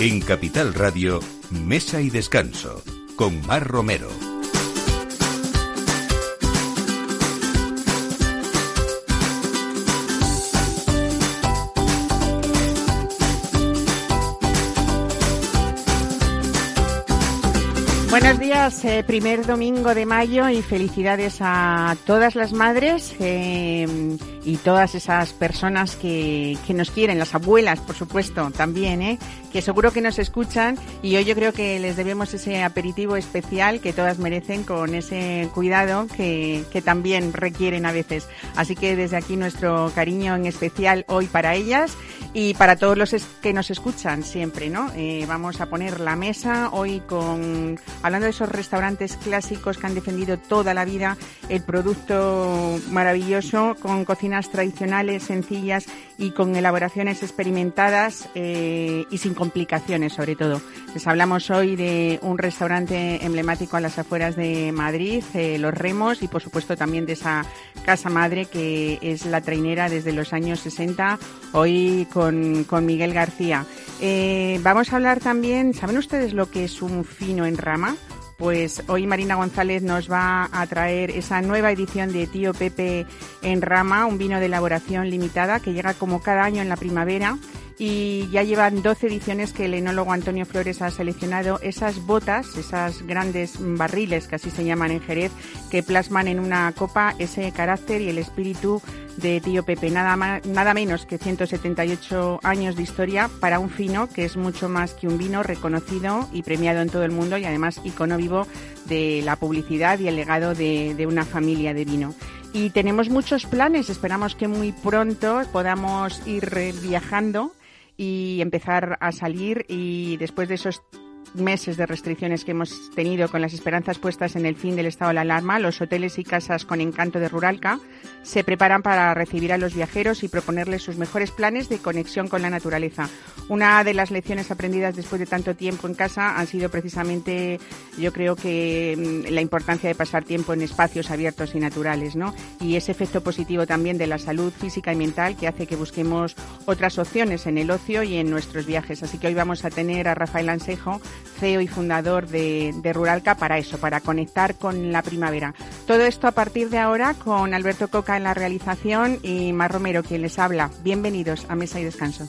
En Capital Radio, Mesa y Descanso, con Mar Romero. Buenos días, eh, primer domingo de mayo y felicidades a todas las madres eh, y todas esas personas que, que, nos quieren, las abuelas, por supuesto, también, ¿eh? que seguro que nos escuchan y hoy yo creo que les debemos ese aperitivo especial que todas merecen con ese cuidado que, que también requieren a veces. Así que desde aquí nuestro cariño en especial hoy para ellas y para todos los que nos escuchan siempre, ¿no? Eh, vamos a poner la mesa hoy con hablando de esos restaurantes clásicos que han defendido toda la vida el producto maravilloso, con cocinas tradicionales, sencillas y con elaboraciones experimentadas eh, y sin complicaciones, sobre todo. Les hablamos hoy de un restaurante emblemático a las afueras de Madrid, eh, Los Remos, y por supuesto también de esa casa madre que es la trainera desde los años 60, hoy con Miguel García. Eh, vamos a hablar también, ¿saben ustedes lo que es un fino en rama? Pues hoy Marina González nos va a traer esa nueva edición de Tío Pepe en Rama, un vino de elaboración limitada que llega como cada año en la primavera y ya llevan 12 ediciones que el enólogo Antonio Flores ha seleccionado esas botas, esas grandes barriles que así se llaman en Jerez, que plasman en una copa ese carácter y el espíritu de Tío Pepe. Nada, más, nada menos que 178 años de historia para un fino que es mucho más que un vino reconocido y premiado en todo el mundo y además icono vivo de la publicidad y el legado de, de una familia de vino y tenemos muchos planes. Esperamos que muy pronto podamos ir viajando y empezar a salir y después de esos meses de restricciones que hemos tenido con las esperanzas puestas en el fin del estado de la alarma, los hoteles y casas con encanto de Ruralca se preparan para recibir a los viajeros y proponerles sus mejores planes de conexión con la naturaleza. Una de las lecciones aprendidas después de tanto tiempo en casa han sido precisamente, yo creo que mm, la importancia de pasar tiempo en espacios abiertos y naturales, ¿no? Y ese efecto positivo también de la salud física y mental que hace que busquemos otras opciones en el ocio y en nuestros viajes. Así que hoy vamos a tener a Rafael Ansejo, CEO y fundador de, Ruralca, para eso, para conectar con la primavera. Todo esto a partir de ahora con Alberto Coca en la realización y Mar Romero quien les habla. Bienvenidos a Mesa y Descanso.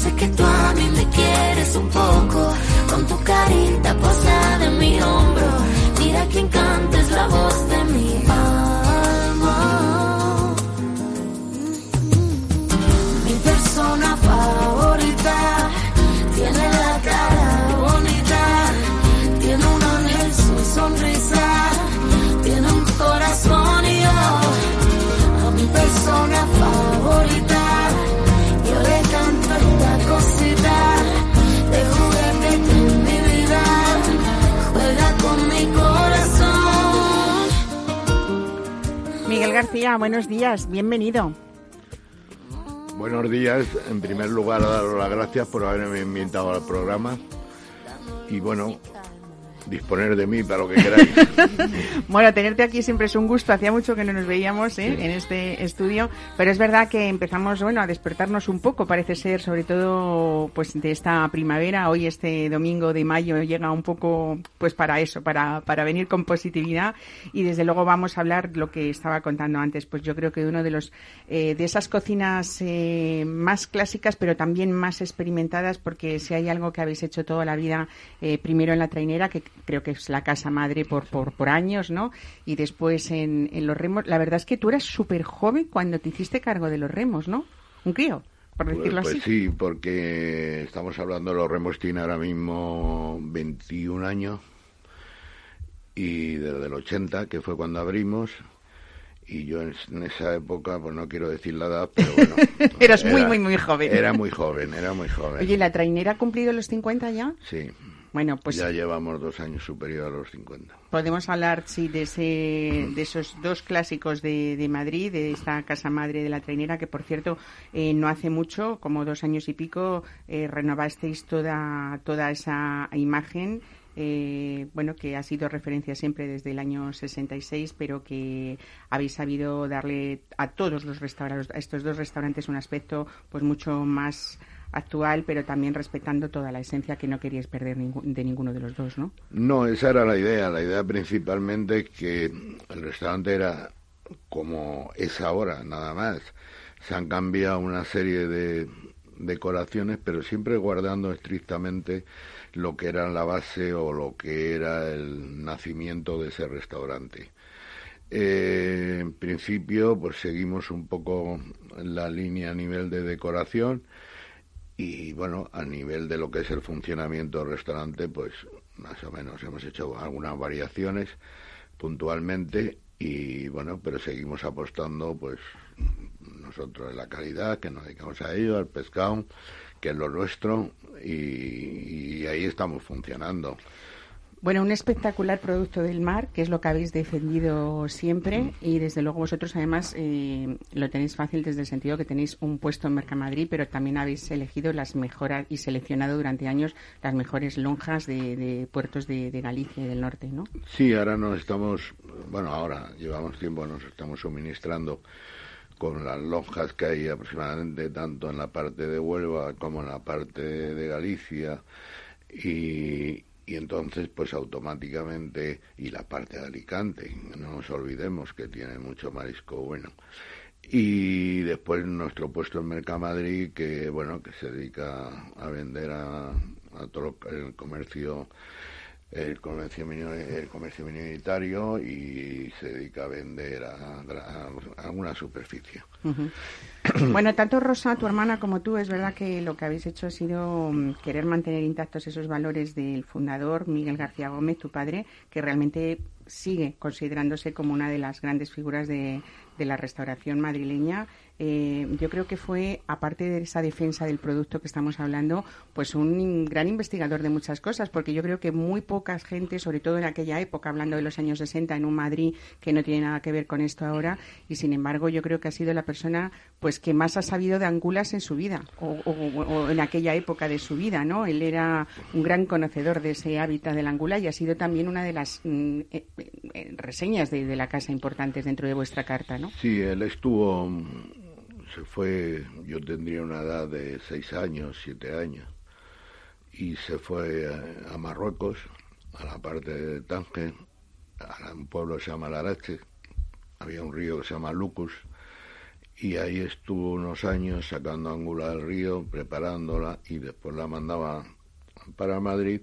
Sé que tú a mí me quieres un poco, con tu carita posada en mi hombro. Mira quién canta es la voz de mi alma. Buenos días, bienvenido. Buenos días. En primer lugar, daros las gracias por haberme invitado al programa. Y bueno, disponer de mí para lo que queráis. bueno, tenerte aquí siempre es un gusto. Hacía mucho que no nos veíamos ¿eh? sí. en este estudio, pero es verdad que empezamos, bueno, a despertarnos un poco. Parece ser, sobre todo, pues de esta primavera. Hoy este domingo de mayo llega un poco, pues para eso, para para venir con positividad. Y desde luego vamos a hablar lo que estaba contando antes. Pues yo creo que uno de los eh, de esas cocinas eh, más clásicas, pero también más experimentadas, porque si hay algo que habéis hecho toda la vida, eh, primero en la trainera, que creo que es la casa madre por, por, por años, ¿no? Y después en, en los remos. La verdad es que tú eras súper joven cuando te hiciste cargo de los remos, ¿no? Un crío, por decirlo pues, así. Pues sí, porque estamos hablando de los remos tiene ahora mismo 21 años y desde el 80, que fue cuando abrimos, y yo en, esa época, pues no quiero decir la edad, pero bueno. Eras muy, muy, muy joven. Era muy joven, era muy joven. Oye, ¿la trainera ha cumplido los 50 ya? Sí. Bueno, pues ya llevamos dos años superior a los 50. Podemos hablar, sí, de, ese, de esos dos clásicos de, de Madrid, de esta casa madre de la trainera, que por cierto, eh, no hace mucho, como dos años y pico, eh, renovasteis toda, toda esa imagen eh, bueno, que ha sido referencia siempre desde el año 66, pero que habéis sabido darle a todos los restaurantes, a estos dos restaurantes, un aspecto pues mucho más actual, pero también respetando toda la esencia que no queríais perder de ninguno de los dos, ¿no? No, esa era la idea. La idea principalmente que el restaurante era como es ahora, nada más. Se han cambiado una serie de decoraciones, pero siempre guardando estrictamente lo que era la base o lo que era el nacimiento de ese restaurante. Eh, en principio, pues seguimos un poco la línea a nivel de decoración y bueno, a nivel de lo que es el funcionamiento del restaurante, pues más o menos hemos hecho algunas variaciones puntualmente y bueno, pero seguimos apostando pues nosotros en la calidad que nos dedicamos a ello, al pescado, que es lo nuestro y, ahí estamos funcionando. Bueno, un espectacular producto del mar, que es lo que habéis defendido siempre y desde luego vosotros además eh, lo tenéis fácil desde el sentido que tenéis un puesto en Mercamadrid, pero también habéis elegido las mejores y seleccionado durante años las mejores lonjas de, puertos de, de, Galicia y del norte, ¿no? Sí, ahora nos estamos, bueno, ahora llevamos tiempo, nos estamos suministrando con las lonjas que hay aproximadamente tanto en la parte de Huelva como en la parte de Galicia y, y entonces pues automáticamente y la parte de Alicante no nos olvidemos que tiene mucho marisco bueno. Y después nuestro puesto en Mercamadrid que bueno que se dedica a vender a, a todo el comercio el comercio, el comercio minoritario y se dedica a vender a, alguna superficie. Bueno, tanto Rosa, tu hermana, como tú, es verdad que lo que habéis hecho ha sido mm, querer mantener intactos esos valores del fundador Miguel García Gómez, tu padre, que realmente sigue considerándose como una de las grandes figuras de, de la restauración madrileña eh, yo creo que fue, aparte de esa defensa del producto que estamos hablando, pues un gran investigador de muchas cosas, porque yo creo que muy poca gente, sobre todo en aquella época, hablando de los años 60, en un Madrid que no tiene nada que ver con esto ahora, y sin embargo yo creo que ha sido la persona pues que más ha sabido de angulas en su vida, o, en aquella época de su vida, ¿no? Él era un gran conocedor de ese hábitat del angula y ha sido también una de las mm, eh, eh, reseñas de, de la casa importantes dentro de vuestra carta, ¿no? Sí, él estuvo se fue, yo tendría una edad de seis años, siete años, y se fue a, Marruecos, a la parte de Tánger, a un pueblo que se llama Larache, había un río que se llama Lucus, y ahí estuvo unos años sacando ángulo del río, preparándola, y después la mandaba para Madrid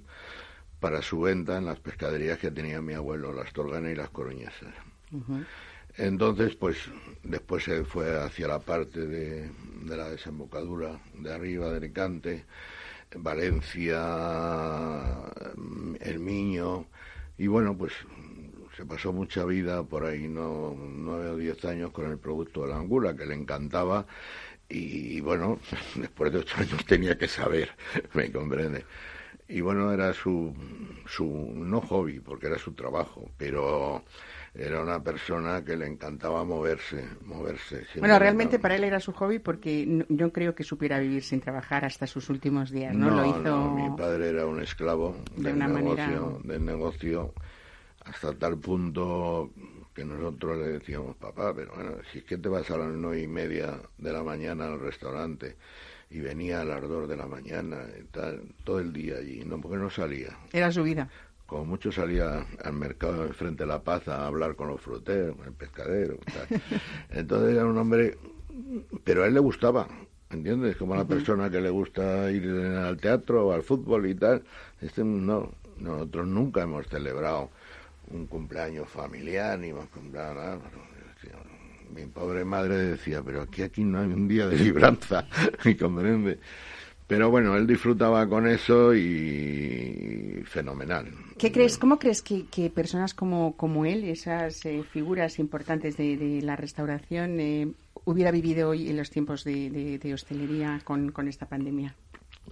para su venta en las pescaderías que tenía mi abuelo, las Torganas y las Coruñesas. Entonces, pues después se fue hacia la parte de, la desembocadura de arriba de Alicante, Valencia, El Miño, y bueno, pues se pasó mucha vida por ahí, no, nueve o diez años con el producto de la angula, que le encantaba, y, bueno, después de ocho años tenía que saber, me comprende. Y bueno, era su, su, no hobby, porque era su trabajo, pero era una persona que le encantaba moverse, moverse. Bueno, realmente para él era su hobby porque yo creo que supiera vivir sin trabajar hasta sus últimos días, ¿no? Lo hizo mi padre era un esclavo del negocio, del negocio hasta tal punto que nosotros le decíamos, papá, pero bueno, si es que te vas a las nueve y media de la mañana al restaurante y venía al ardor de la mañana y tal, todo el día allí, no, porque no salía. Era su vida como mucho salía al mercado frente a La Paz a hablar con los fruteros, con el pescadero. Entonces era un hombre, pero a él le gustaba, ¿entiendes? Como a la persona que le gusta ir al teatro o al fútbol y tal. Este no, nosotros nunca hemos celebrado un cumpleaños familiar ni hemos comprado nada. Mi pobre madre decía, pero aquí aquí no hay un día de libranza, ¿me comprende? Pero bueno, él disfrutaba con eso y fenomenal. ¿Qué crees, cómo crees que, que personas como, como él, esas eh, figuras importantes de, de la restauración, eh, hubiera vivido hoy en los tiempos de, de, de hostelería con, con esta pandemia?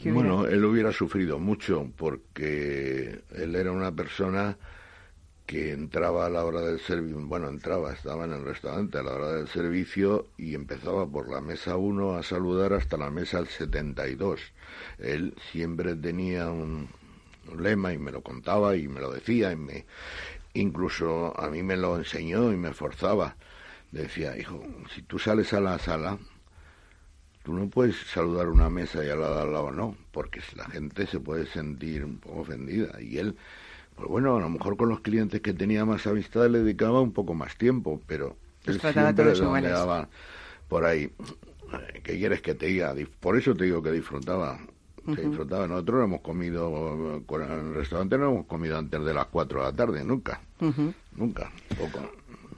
¿Qué hubiera- Bueno, él hubiera sufrido mucho porque él era una persona que entraba a la hora del servicio, bueno, entraba, estaba en el restaurante a la hora del servicio y empezaba por la mesa 1 a saludar hasta la mesa 72. Él siempre tenía un, lema y me lo contaba y me lo decía y me incluso a mí me lo enseñó y me forzaba. Decía, hijo, si tú sales a la sala, Tú no puedes saludar una mesa y al lado al lado no, porque la gente se puede sentir un poco ofendida. Y él, pues bueno, a lo mejor con los clientes que tenía más amistad le dedicaba un poco más tiempo, pero él siempre iguales. redondeaba por ahí. ¿Qué quieres que te diga? Por eso te digo que disfrutaba. Se disfrutaba. Nosotros no hemos comido, con el restaurante no hemos comido antes de las 4 de la tarde, nunca. Nunca. Poco.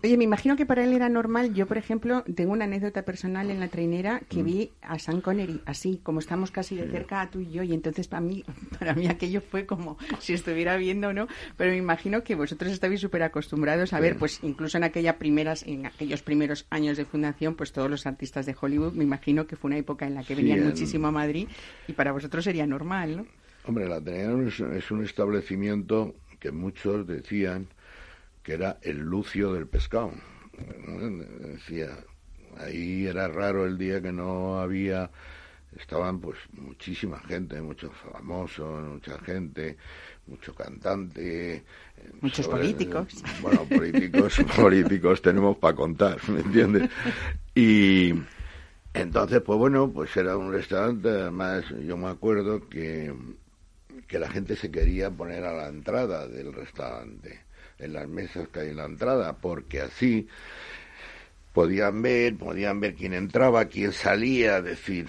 Oye, me imagino que para él era normal. Yo, por ejemplo, tengo una anécdota personal en la trainera que vi a Sean Connery, así, como estamos casi de cerca tú y yo, y entonces para mí, para mí aquello fue como si estuviera viendo, ¿no? Pero me imagino que vosotros estabais súper acostumbrados a ver, pues incluso en aquella primeras, en aquellos primeros años de fundación, pues todos los artistas de Hollywood, me imagino que fue una época en la que Sí, venían en- muchísimo a Madrid y para vosotros sería normal, ¿no? Hombre, la es, es un establecimiento que muchos decían que era el lucio del pescado. Decía, ahí era raro el día que no había, estaban pues muchísima gente, muchos famosos, mucha gente, mucho cantante. eh, Muchos sobre- políticos. Bueno, políticos, políticos tenemos para contar, ¿me entiendes? Y entonces, pues bueno, pues era un restaurante, además yo me acuerdo que, que la gente se quería poner a la entrada del restaurante, en las mesas que hay en la entrada, porque así podían ver, podían ver quién entraba, quién salía, decir,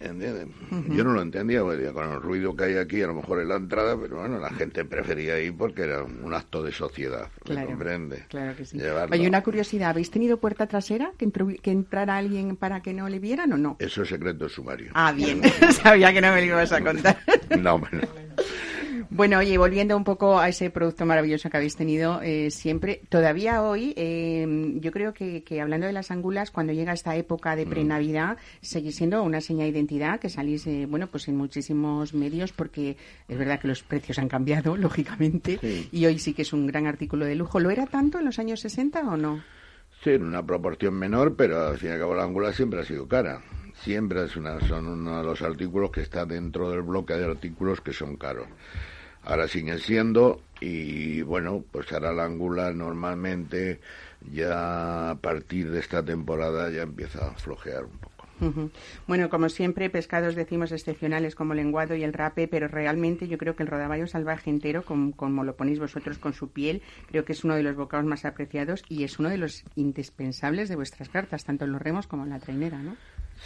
¿entiendes? Yo no lo entendía, porque con el ruido que hay aquí, a lo mejor en la entrada, pero bueno, la gente prefería ir porque era un acto de sociedad, ¿me Claro, comprende? Claro que sí. Llevarlo. Oye, una curiosidad, ¿habéis tenido puerta trasera que, que entrara alguien para que no le vieran o no? Eso es secreto sumario. Ah, bien. Sabía que no me lo ibas a contar. No, hombre, no. Bueno, oye, volviendo un poco a ese producto maravilloso que habéis tenido eh, siempre, todavía hoy, eh, yo creo que, que hablando de las angulas, cuando llega esta época Mm. de pre-Navidad, seguís siendo una seña de identidad que salís, eh, bueno, pues en muchísimos medios, porque es verdad que los precios han cambiado, lógicamente, Sí. y hoy sí que es un gran artículo de lujo. ¿Lo era tanto en los años 60 o no? Sí, en una proporción menor, pero al fin y al cabo la angular siempre ha sido cara. Siempre es una, son uno de los artículos que está dentro del bloque de artículos que son caros. Ahora siguen siendo y bueno, pues ahora la angular normalmente ya a partir de esta temporada ya empieza a flojear un poco. Bueno, como siempre, pescados decimos excepcionales como el lenguado y el rape, pero realmente yo creo que el rodaballo salvaje entero, com- como lo ponéis vosotros con su piel, creo que es uno de los bocados más apreciados y es uno de los indispensables de vuestras cartas, tanto en los remos como en la trainera, ¿no?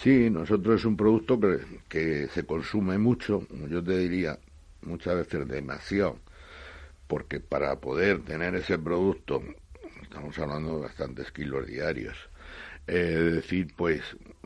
Sí, nosotros es un producto que, que se consume mucho, yo te diría muchas veces demasiado, porque para poder tener ese producto, estamos hablando de bastantes kilos diarios, eh, es decir, pues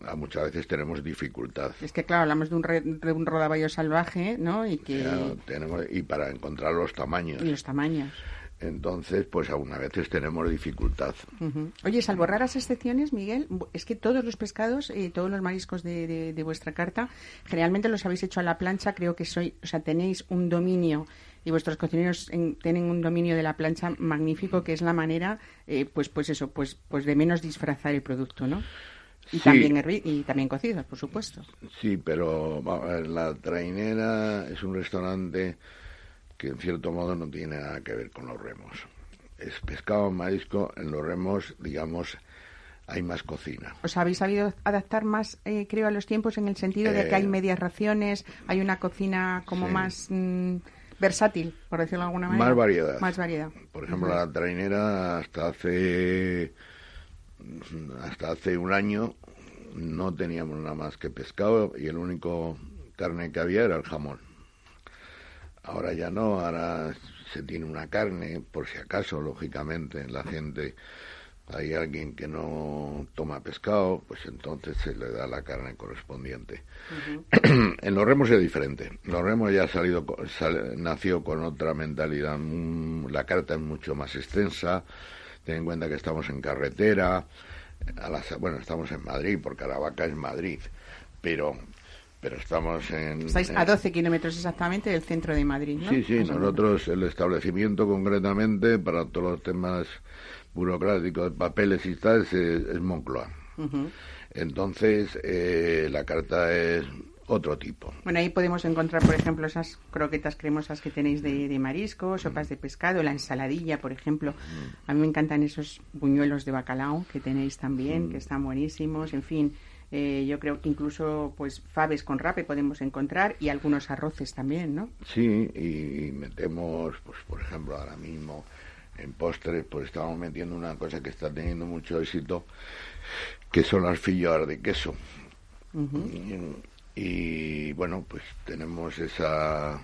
a muchas veces tenemos dificultad. Es que, claro, hablamos de un, re- de un rodaballo salvaje, ¿no? Y que... Tenemos, y para encontrar los tamaños. Y los tamaños. Entonces, pues algunas veces tenemos dificultad. Ujú. Oye, salvo raras excepciones, Miguel, es que todos los pescados, eh, todos los mariscos de, de- de vuestra carta, generalmente los habéis hecho a la plancha. Creo que soy, o sea, tenéis un dominio y vuestros cocineros en- tienen un dominio de la plancha magnífico, que es la manera, eh, pues, pues eso, pues, pues de menos disfrazar el producto, ¿no? Y Sí. también y también cocidos, por supuesto. Sí, pero la trainera es un restaurante que en cierto modo no tiene nada que ver con los remos. Es pescado, marisco, en los remos, digamos, hay más cocina. ¿Os habéis sabido adaptar más, eh, creo, a los tiempos en el sentido de que hay Eh, medias raciones, hay una cocina como sí. más mm, versátil, por decirlo de alguna manera? Más variedad. Más variedad. Por ejemplo, la trainera hasta hace hasta hace un año no teníamos nada más que pescado y el único carne que había era el jamón. Ahora ya no, ahora se tiene una carne, por si acaso, lógicamente, la gente, hay alguien que no toma pescado, pues entonces se le da la carne correspondiente. en los remos es diferente. Los remos ya ha salido, nació con otra mentalidad. Mm, la carta es mucho más extensa. Ten en cuenta que estamos en carretera. A bueno, estamos en Madrid, porque Caravaca es Madrid. Pero pero estamos en... Estáis a 12 kilómetros exactamente del centro de Madrid, ¿no? Sí, sí, nosotros, el establecimiento concretamente, para todos los temas burocráticos, papeles y tal, es, Moncloa. Entonces, eh, la carta es otro tipo. Bueno, ahí podemos encontrar, por ejemplo, esas croquetas cremosas que tenéis de, de marisco, sopas de pescado, la ensaladilla, por ejemplo. A mí me encantan esos buñuelos de bacalao que tenéis también, que están buenísimos, en fin. Eh, yo creo que incluso pues faves con rape podemos encontrar y algunos arroces también, ¿no? Sí, y metemos, pues por ejemplo, ahora mismo en postres, pues estamos metiendo una cosa que está teniendo mucho éxito, que son las de queso. y, bueno, pues tenemos esa...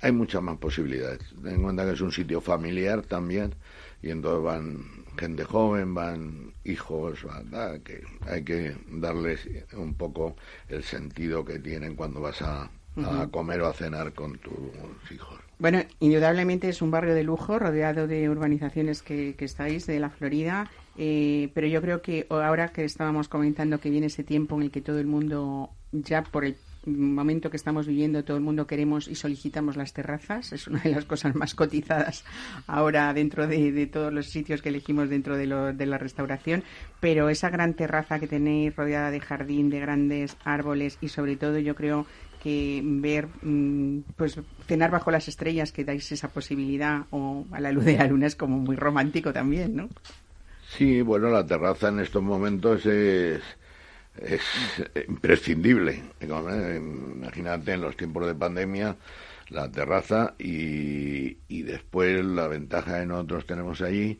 Hay muchas más posibilidades. Ten en cuenta que es un sitio familiar también, y entonces van gente joven, van hijos, que hay que darles un poco el sentido que tienen cuando vas a, comer o a cenar con tus hijos. Bueno, indudablemente es un barrio de lujo rodeado de urbanizaciones que, que estáis de la Florida, eh, pero yo creo que ahora que estábamos comentando que viene ese tiempo en el que todo el mundo ya por el momento que estamos viviendo todo el mundo queremos y solicitamos las terrazas. Es una de las cosas más cotizadas ahora dentro de, todos los sitios que elegimos dentro de, de, la restauración. Pero esa gran terraza que tenéis rodeada de jardín, de grandes árboles y sobre todo yo creo que ver, mm, pues cenar bajo las estrellas, que dais esa posibilidad, o a la luz de la luna es como muy romántico también, ¿no? Sí, bueno, la terraza en estos momentos es es imprescindible. Imagínate en los tiempos de pandemia la terraza y, y después la ventaja que nosotros tenemos allí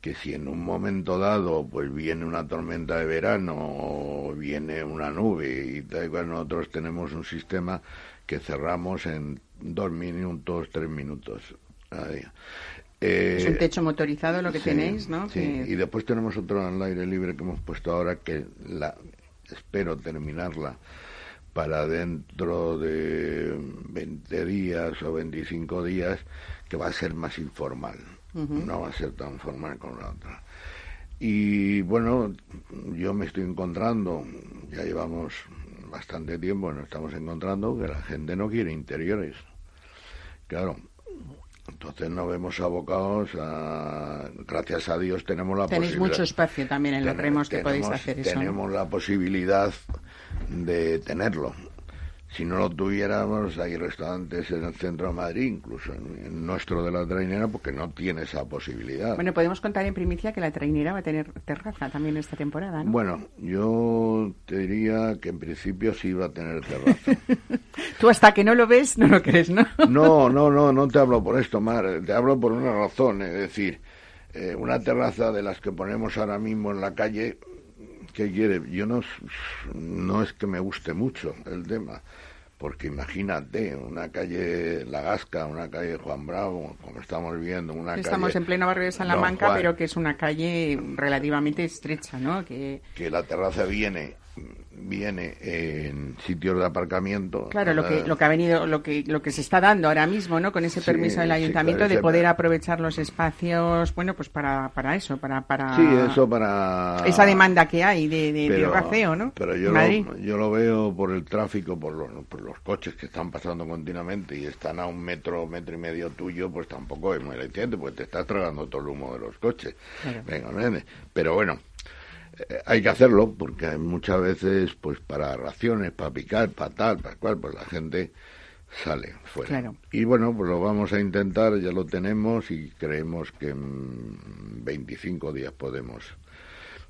que si en un momento dado pues viene una tormenta de verano o viene una nube y tal cual nosotros tenemos un sistema que cerramos en dos minutos, tres minutos. es un techo motorizado lo que tenéis, ¿no? Sí, y después tenemos otro al aire libre que hemos puesto ahora que la, espero terminarla para dentro de 20 días o 25 días, que va a ser más informal, no va a ser tan formal como la otra. Y bueno, yo me estoy encontrando, ya llevamos bastante tiempo, nos estamos encontrando que la gente no quiere interiores. Claro, entonces nos vemos abocados a... Gracias a Dios tenemos la Tenéis posibilidad... mucho espacio también en los remos que podéis hacer eso. Tenemos la posibilidad de tenerlo. Si no lo tuviéramos, hay restaurantes en el centro de Madrid, incluso en, nuestro de la trainera, porque no tiene esa posibilidad. Bueno, podemos contar en primicia que la trainera va a tener terraza también esta temporada, ¿no? Bueno, yo te diría que en principio sí va a tener terraza. Tú hasta que no lo ves no lo crees, ¿no? no, no, no, no te hablo por esto, Mar, te hablo por una razón, es decir, eh, una terraza de las que ponemos ahora mismo en la calle ¿qué quiere? Yo no, no es que me guste mucho el tema, porque imagínate, una calle La Gasca, una calle Juan Bravo, como estamos viendo, una Estamos en pleno barrio de Salamanca, pero que es una calle relativamente estrecha, ¿no? Que, que la terraza viene viene en sitios de aparcamiento. Claro, lo que, lo que ha venido, lo que, lo que se está dando ahora mismo, ¿no? Con ese permiso del ayuntamiento de poder aprovechar los espacios, bueno, pues para, para eso, para, para. Sí, eso para. Esa demanda que hay de, de, ¿no? Pero yo lo, yo lo veo por el tráfico, por los, por los coches que están pasando continuamente y están a un metro, metro y medio tuyo, pues tampoco es muy eficiente, porque te estás tragando todo el humo de los coches. Venga, pero bueno hay que hacerlo porque muchas veces pues para raciones, para picar, para tal, para cual, pues la gente sale fuera. Y bueno, pues lo vamos a intentar, ya lo tenemos y creemos que en 25 días podemos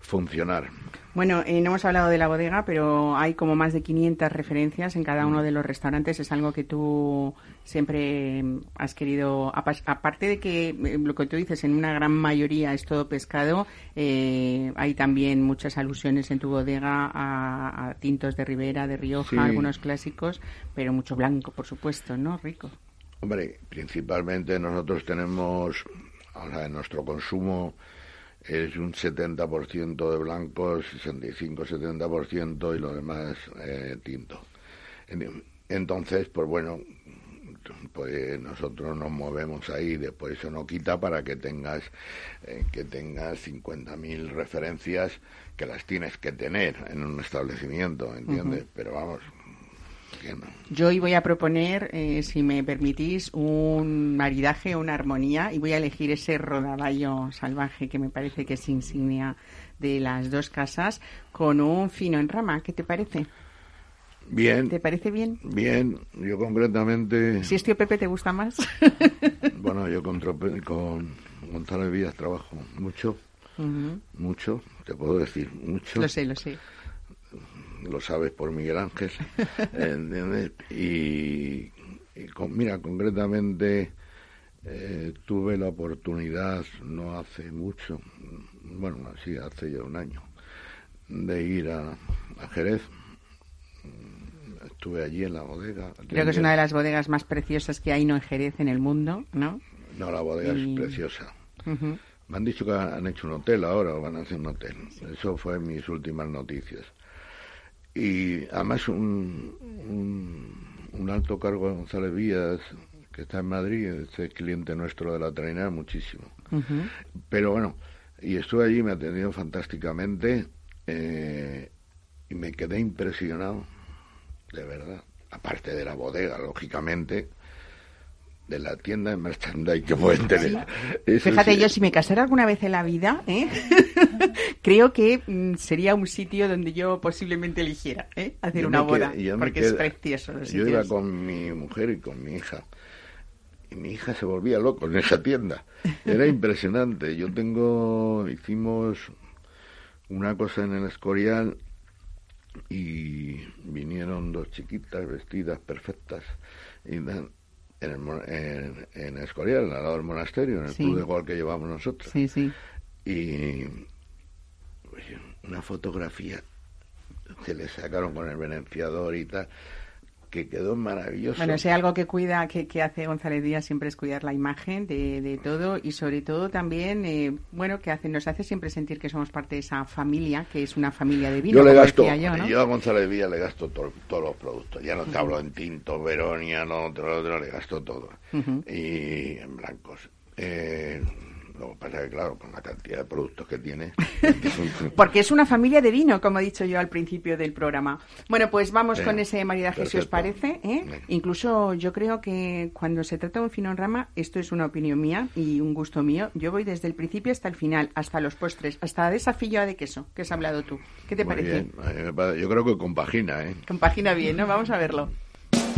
funcionar. Bueno, eh, no hemos hablado de la bodega, pero hay como más de 500 referencias en cada uno de los restaurantes. Es algo que tú siempre has querido, aparte de que eh, lo que tú dices, en una gran mayoría es todo pescado, eh, hay también muchas alusiones en tu bodega a, tintos de Ribera, de Rioja, algunos clásicos, pero mucho blanco, por supuesto, ¿no? Rico. Hombre, principalmente nosotros tenemos, en nuestro consumo es un 70% de blancos, 65-70% y lo demás eh, tinto. Entonces, pues bueno, pues nosotros nos movemos ahí, después eso no quita para que tengas eh, que tengas 50.000 referencias que las tienes que tener en un establecimiento, ¿entiendes? Pero vamos. Yo hoy voy a proponer, eh, si me permitís, un maridaje, una armonía, y voy a elegir ese rodaballo salvaje que me parece que es insignia de las dos casas, con un fino en rama. ¿Qué te parece? Bien, ¿Te parece bien? bien, yo concretamente, Si es tío Pepe, ¿te gusta más? bueno, yo con, con González Vías trabajo mucho, mucho, te puedo decir, mucho. Lo sé, lo sé. Lo sabes por Miguel Ángel, ¿entiendes? Y, y con- mira, concretamente eh, tuve la oportunidad, no hace mucho, bueno, sí, hace ya un año, de ir a, a Jerez. Estuve allí en la bodega. Creo que es una de las bodegas más preciosas que hay, no en Jerez, en el mundo, ¿no? No, la bodega y- es preciosa. Me han dicho que han hecho un hotel ahora, o van a hacer un hotel. Eso fue mis últimas noticias. Y además un, un, un alto cargo de González Vías, que está en Madrid, este es cliente nuestro de la trainera muchísimo. Pero bueno, y estuve allí, me atendió fantásticamente eh, y me quedé impresionado, de verdad. Aparte de la bodega, lógicamente, de la tienda de merchandise que pueden tener. Fíjate, sí. yo si me casara alguna vez en la vida, ¿eh? creo que mm, sería un sitio donde yo posiblemente eligiera ¿eh? hacer Yo una boda, porque es precioso. los Yo iba con mi mujer y con mi hija. Y mi hija se volvía loco en esa tienda. Era impresionante. Yo tengo, hicimos una cosa en el Escorial y vinieron dos chiquitas vestidas perfectas y en el, en, en Escorial, al lado del monasterio, en el Sí. club de golf que llevamos nosotros. Sí, sí. Y oye, una fotografía se le sacaron con el venenciador y tal, que quedó maravilloso. Bueno, si hay algo que cuida, que, que hace González Díaz siempre es cuidar la imagen de, de todo y sobre todo también, eh, bueno, que hace, nos hace siempre sentir que somos parte de esa familia, que es una familia de vino, yo le gasto, yo, ¿no? a González Villa le gasto to- todos los productos. Ya no te hablo en tinto, Veronia, no, otro, otro, le gasto todo. Y en blancos. Eh, lo que pasa es que, claro, con la cantidad de productos que tiene. Porque es una familia de vino, como he dicho yo al principio del programa. Bueno, pues vamos Sí, con ese maridaje, si os perfecto. parece. ¿eh? Incluso yo creo que cuando se trata de un fino en rama, esto es una opinión mía y un gusto mío. Yo voy desde el principio hasta el final, hasta los postres, hasta de esa filloa de queso que has hablado tú. ¿Qué te Muy bien. Parece- Yo creo que compagina, ¿eh? Compagina bien, ¿no? Vamos a verlo.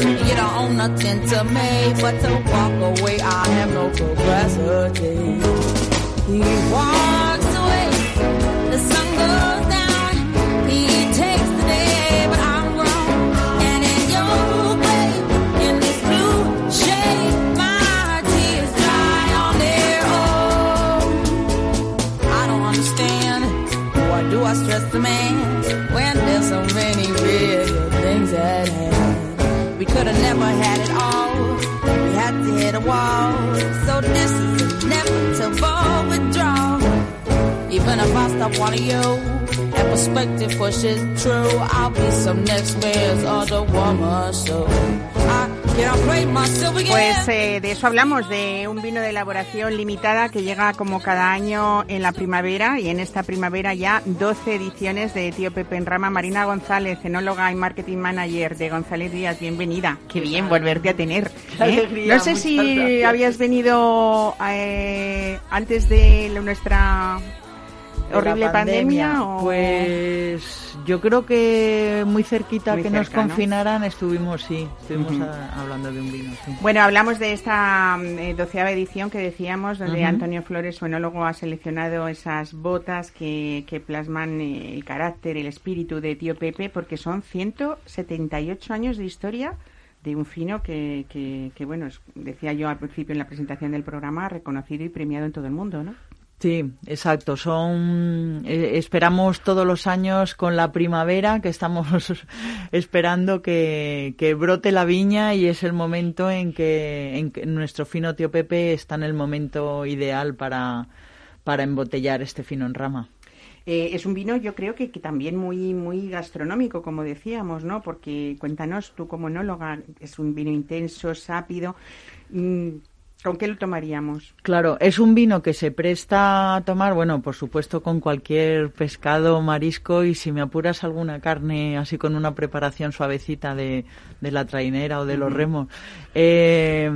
You don't own nothing to me, but to walk away, I have no capacity. He walks wall. So this is inevitable withdrawal. Even if I stop wanting you, that perspective pushes true. I'll be some next man's other woman, so I Pues eh, de eso hablamos, de un vino de elaboración limitada que llega como cada año en la primavera y en esta primavera ya 12 ediciones de Tío Pepe en Rama. Marina González, enóloga y marketing manager de González Díaz, bienvenida. Qué bien volverte a tener. ¿eh? no sé si habías venido eh, antes de nuestra la horrible pandemia, o... Pues yo creo que muy cerquita Muy que nos confinaran estuvimos, sí, estuvimos a- hablando de un vino, sí. Bueno, hablamos de esta mm, eh, doceava edición que decíamos, donde. Antonio Flores, su enólogo, ha seleccionado esas botas que, que plasman el carácter, el espíritu de Tío Pepe, porque son 178 años de historia de un fino que, que, que, bueno, decía yo al principio en la presentación del programa, reconocido y premiado en todo el mundo, ¿no? Sí, exacto. Son eh, esperamos todos los años con la primavera que estamos esperando que, que brote la viña y es el momento en que, en que nuestro fino tío Pepe está en el momento ideal para, para embotellar este fino en rama. Eh, es un vino, yo creo que, que también muy muy gastronómico, como decíamos, ¿no? Porque cuéntanos, tú como enóloga, es un vino intenso, sápido. mm, ¿Con qué lo tomaríamos? Claro, es un vino que se presta a tomar, bueno, por supuesto con cualquier pescado, marisco y si me apuras alguna carne así con una preparación suavecita de, de la trainera o de los remos. Eh,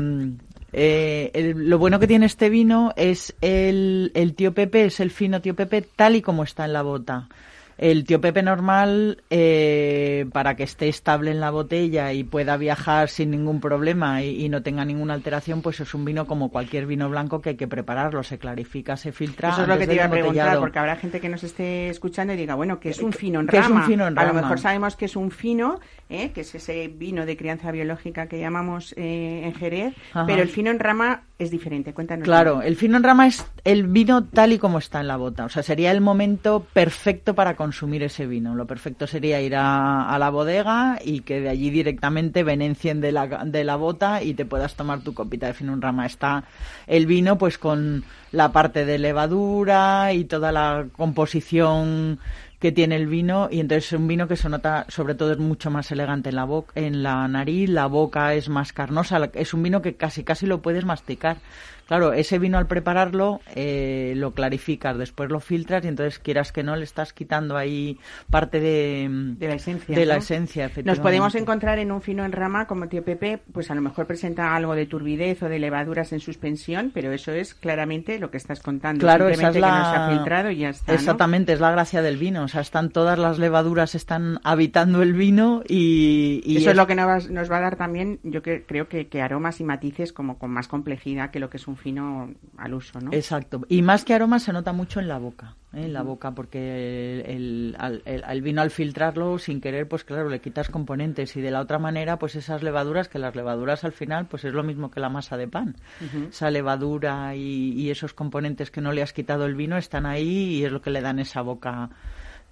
eh, el- lo bueno que tiene este vino es el, el tío Pepe, es el fino tío Pepe tal y como está en la bota. El tío Pepe normal, eh, para que esté estable en la botella y pueda viajar sin ningún problema y, y no tenga ninguna alteración, pues es un vino como cualquier vino blanco que hay que prepararlo. Se clarifica, se filtra. Eso es lo que te iba a preguntar, porque habrá gente que nos esté escuchando y diga, bueno, que es un fino en ¿Qué es un rama. fino en A lo rama? mejor sabemos que es un fino, ¿eh? que es ese vino de crianza biológica que llamamos eh, en Jerez, Ajá. pero el fino en rama es diferente. Cuéntanos. Claro, el fino en rama es el vino tal y como está en la bota. O sea, sería el momento perfecto para consumir ese vino. Lo perfecto sería ir a, a la bodega y que de allí directamente venencien de la, de la bota y te puedas tomar tu copita de fino en rama. Está el vino pues con la parte de levadura y toda la composición que tiene el vino y entonces es un vino que se nota sobre todo es mucho más elegante en la boca en la nariz la boca es más carnosa es un vino que casi casi lo puedes masticar claro ese vino al prepararlo eh, lo clarificas después lo filtras y entonces quieras que no le estás quitando ahí parte de, De la esencia. de la esencia Nos podemos encontrar en un fino en rama como tío Pepe, pues a lo mejor presenta algo de turbidez o de levaduras en suspensión, pero eso es claramente lo que estás contando. Claro, esa es la... que no se ha filtrado y ya está. ¿no? Exactamente, es la gracia del vino. O sea, están todas las levaduras están habitando el vino y... y Eso es lo que nos va, nos va a dar también, yo que- creo que, que aromas y matices como con más complejidad que lo que es un fino al uso, ¿no? Exacto. Y más que aroma se nota mucho en la boca, ¿eh? en la boca, porque el, el- el- vino al filtrarlo sin querer, pues claro, le quitas componentes y de la otra manera, pues esas levaduras, que las levaduras al final, pues es lo mismo que la masa de pan. Esa levadura y, y esos componentes que no le has quitado el vino están ahí y es lo que le dan esa boca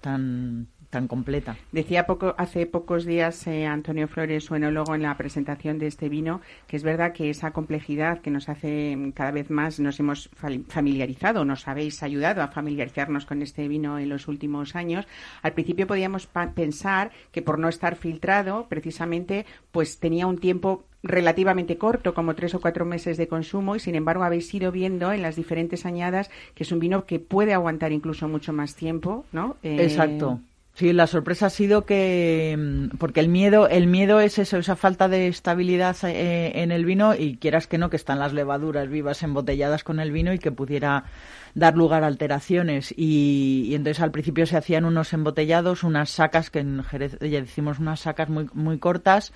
tan tan completa. Decía poco, hace pocos días eh, Antonio Flores, su enólogo, en la presentación de este vino, que es verdad que esa complejidad que nos hace mm, cada vez más, nos hemos familiarizado, nos habéis ayudado a familiarizarnos con este vino en los últimos años. Al principio podíamos pensar que por no estar filtrado, precisamente, pues tenía un tiempo relativamente corto, como tres o cuatro meses de consumo, y sin embargo habéis ido viendo en las diferentes añadas que es un vino que puede aguantar incluso mucho más tiempo, ¿no? Eh, Exacto. Sí, la sorpresa ha sido que mm, porque el miedo, el miedo es eso, esa falta de estabilidad eh, en el vino y quieras que no, que están las levaduras vivas embotelladas con el vino y que pudiera dar lugar a alteraciones y, y entonces al principio se hacían unos embotellados, unas sacas que en Jerez ya decimos unas sacas muy muy cortas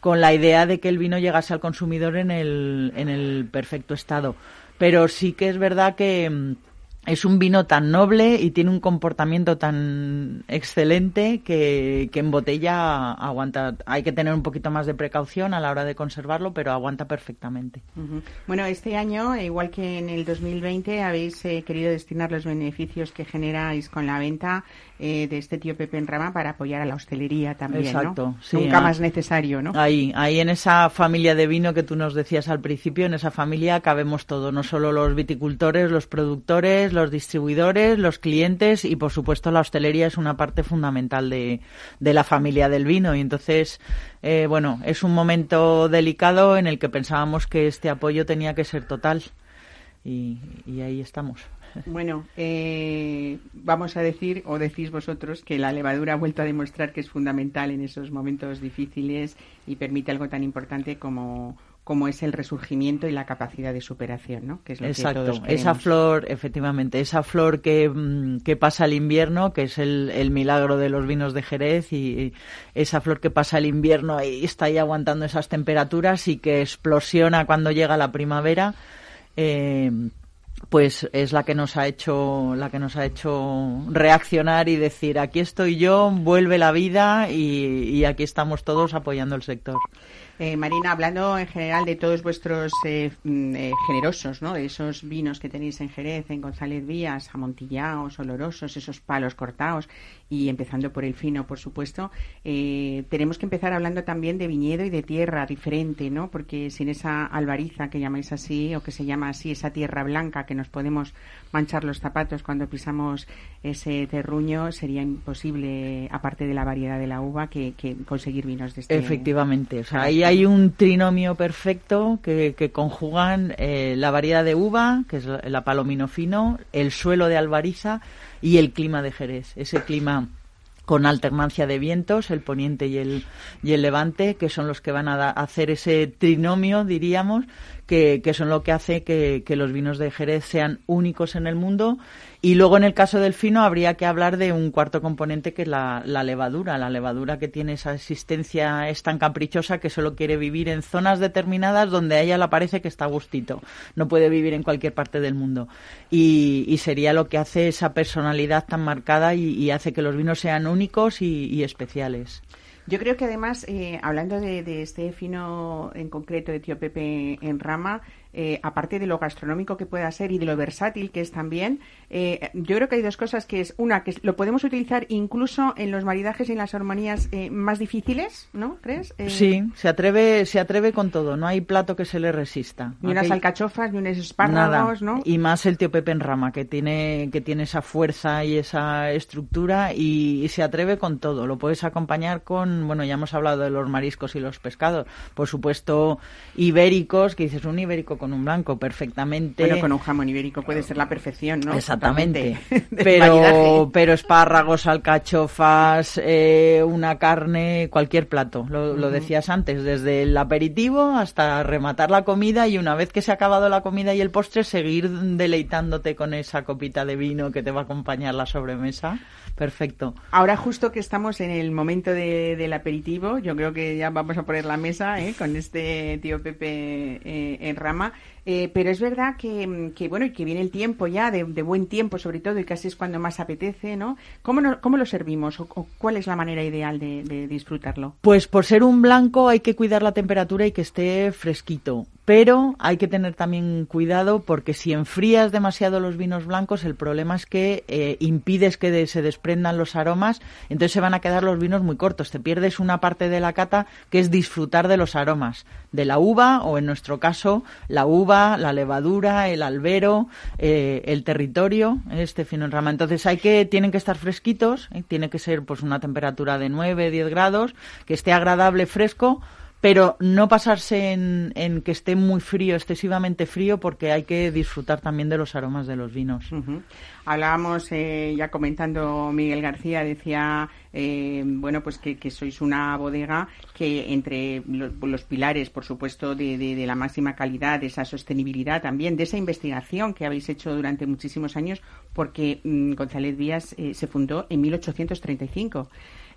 con la idea de que el vino llegase al consumidor en el, en el perfecto estado. Pero sí que es verdad que mm, es un vino tan noble y tiene un comportamiento tan excelente que, que en botella aguanta. Hay que tener un poquito más de precaución a la hora de conservarlo, pero aguanta perfectamente. Bueno, este año, igual que en el 2020, habéis eh, querido destinar los beneficios que generáis con la venta eh, de este tío Pepe en Rama para apoyar a la hostelería también, Exacto, ¿no? sí, Nunca ah. más necesario, ¿no? Ahí, ahí en esa familia de vino que tú nos decías al principio, en esa familia cabemos todo, no solo los viticultores, los productores, los distribuidores, los clientes y por supuesto la hostelería es una parte fundamental de, de la familia del vino y entonces, eh, bueno, es un momento delicado en el que pensábamos que este apoyo tenía que ser total y, y ahí estamos. Bueno, eh, vamos a decir, o decís vosotros, que la levadura ha vuelto a demostrar que es fundamental en esos momentos difíciles y permite algo tan importante como, como es el resurgimiento y la capacidad de superación, ¿no? Que es lo que Exacto, todos esa flor, efectivamente, esa flor que, mm, que pasa el invierno, que es el, el milagro de los vinos de Jerez, y, y esa flor que pasa el invierno y está ahí aguantando esas temperaturas y que explosiona cuando llega la primavera, eh, pues es la que nos ha hecho, la que nos ha hecho reaccionar y decir aquí estoy yo, vuelve la vida y, aquí estamos todos apoyando el sector. Eh, Marina, hablando en general de todos vuestros eh, mm, eh, generosos, ¿no? De esos vinos que tenéis en Jerez, en González Vías, amontillados, olorosos, esos palos cortados y empezando por el fino, por supuesto, eh, tenemos que empezar hablando también de viñedo y de tierra diferente, ¿no? Porque sin esa albariza que llamáis así o que se llama así, esa tierra blanca que nos podemos manchar los zapatos cuando pisamos ese terruño, sería imposible, aparte de la variedad de la uva, que, que conseguir vinos de este Efectivamente, o sea, ahí hay un trinomio perfecto que, que conjugan eh, la variedad de uva, que es la, la palomino fino, el suelo de albariza y el clima de Jerez, ese clima con alternancia de vientos, el poniente y el, y el levante, que son los que van a da- hacer ese trinomio, diríamos, que, que son lo que hace que, que los vinos de Jerez sean únicos en el mundo. Y luego, en el caso del fino, habría que hablar de un cuarto componente que es la, levadura. La levadura que tiene esa existencia es tan caprichosa que solo quiere vivir en zonas determinadas donde a ella le parece que está a gustito. No puede vivir en cualquier parte del mundo. Y, sería lo que hace esa personalidad tan marcada y, hace que los vinos sean únicos y, especiales. Yo creo que además, eh, hablando de, de este fino en concreto de Tío Pepe en rama, eh, aparte de lo gastronómico que pueda ser y de lo versátil que es también, eh, yo creo que hay dos cosas que es una que lo podemos utilizar incluso en los maridajes y en las armonías eh, más difíciles, ¿no? ¿Crees? Eh, Sí, se atreve, se atreve con todo. No hay plato que se le resista. Ni unas Aquel- alcachofas, ni unos espárragos, ¿no? Y más el tío Pepe en rama, que tiene, que tiene esa fuerza y esa estructura y, y se atreve con todo. Lo puedes acompañar con, bueno, ya hemos hablado de los mariscos y los pescados. Por supuesto, ibéricos, que dices un ibérico con un blanco, perfectamente. Bueno, con un jamón ibérico puede ser la perfección, ¿no? Exactamente. Pero, pero espárragos, alcachofas, eh, una carne, cualquier plato. Lo, lo decías antes, desde el aperitivo hasta rematar la comida y una vez que se ha acabado la comida y el postre, seguir deleitándote con esa copita de vino que te va a acompañar la sobremesa. Perfecto. Ahora justo que estamos en el momento de- del aperitivo, yo creo que ya vamos a poner la mesa ¿eh? con este tío Pepe eh, en rama. Eh, pero es verdad que, bueno, y que viene el tiempo ya, de, de buen tiempo sobre todo, y casi es cuando más apetece, ¿no? ¿Cómo, no- cómo lo servimos o, o cuál es la manera ideal de, de disfrutarlo? Pues por ser un blanco hay que cuidar la temperatura y que esté fresquito. Pero hay que tener también cuidado porque si enfrías demasiado los vinos blancos, el problema es que eh, impides que de- se desprendan los aromas, entonces se van a quedar los vinos muy cortos. Te pierdes una parte de la cata que es disfrutar de los aromas, de la uva o en nuestro caso la uva, la levadura, el albero, eh, el territorio, este fino en rama. Entonces hay que, tienen que estar fresquitos, ¿eh? tiene que ser pues una temperatura de 9, 10 grados, que esté agradable, fresco, pero no pasarse en, en que esté muy frío, excesivamente frío, porque hay que disfrutar también de los aromas de los vinos. Ujú. Hablábamos, eh, ya comentando Miguel García, decía, eh, bueno, pues que, sois una bodega que entre lo- los, pilares, por supuesto, de, de- la máxima calidad, de esa sostenibilidad también, de esa investigación que habéis hecho durante muchísimos años, porque mm, González Vías eh, se fundó en 1835.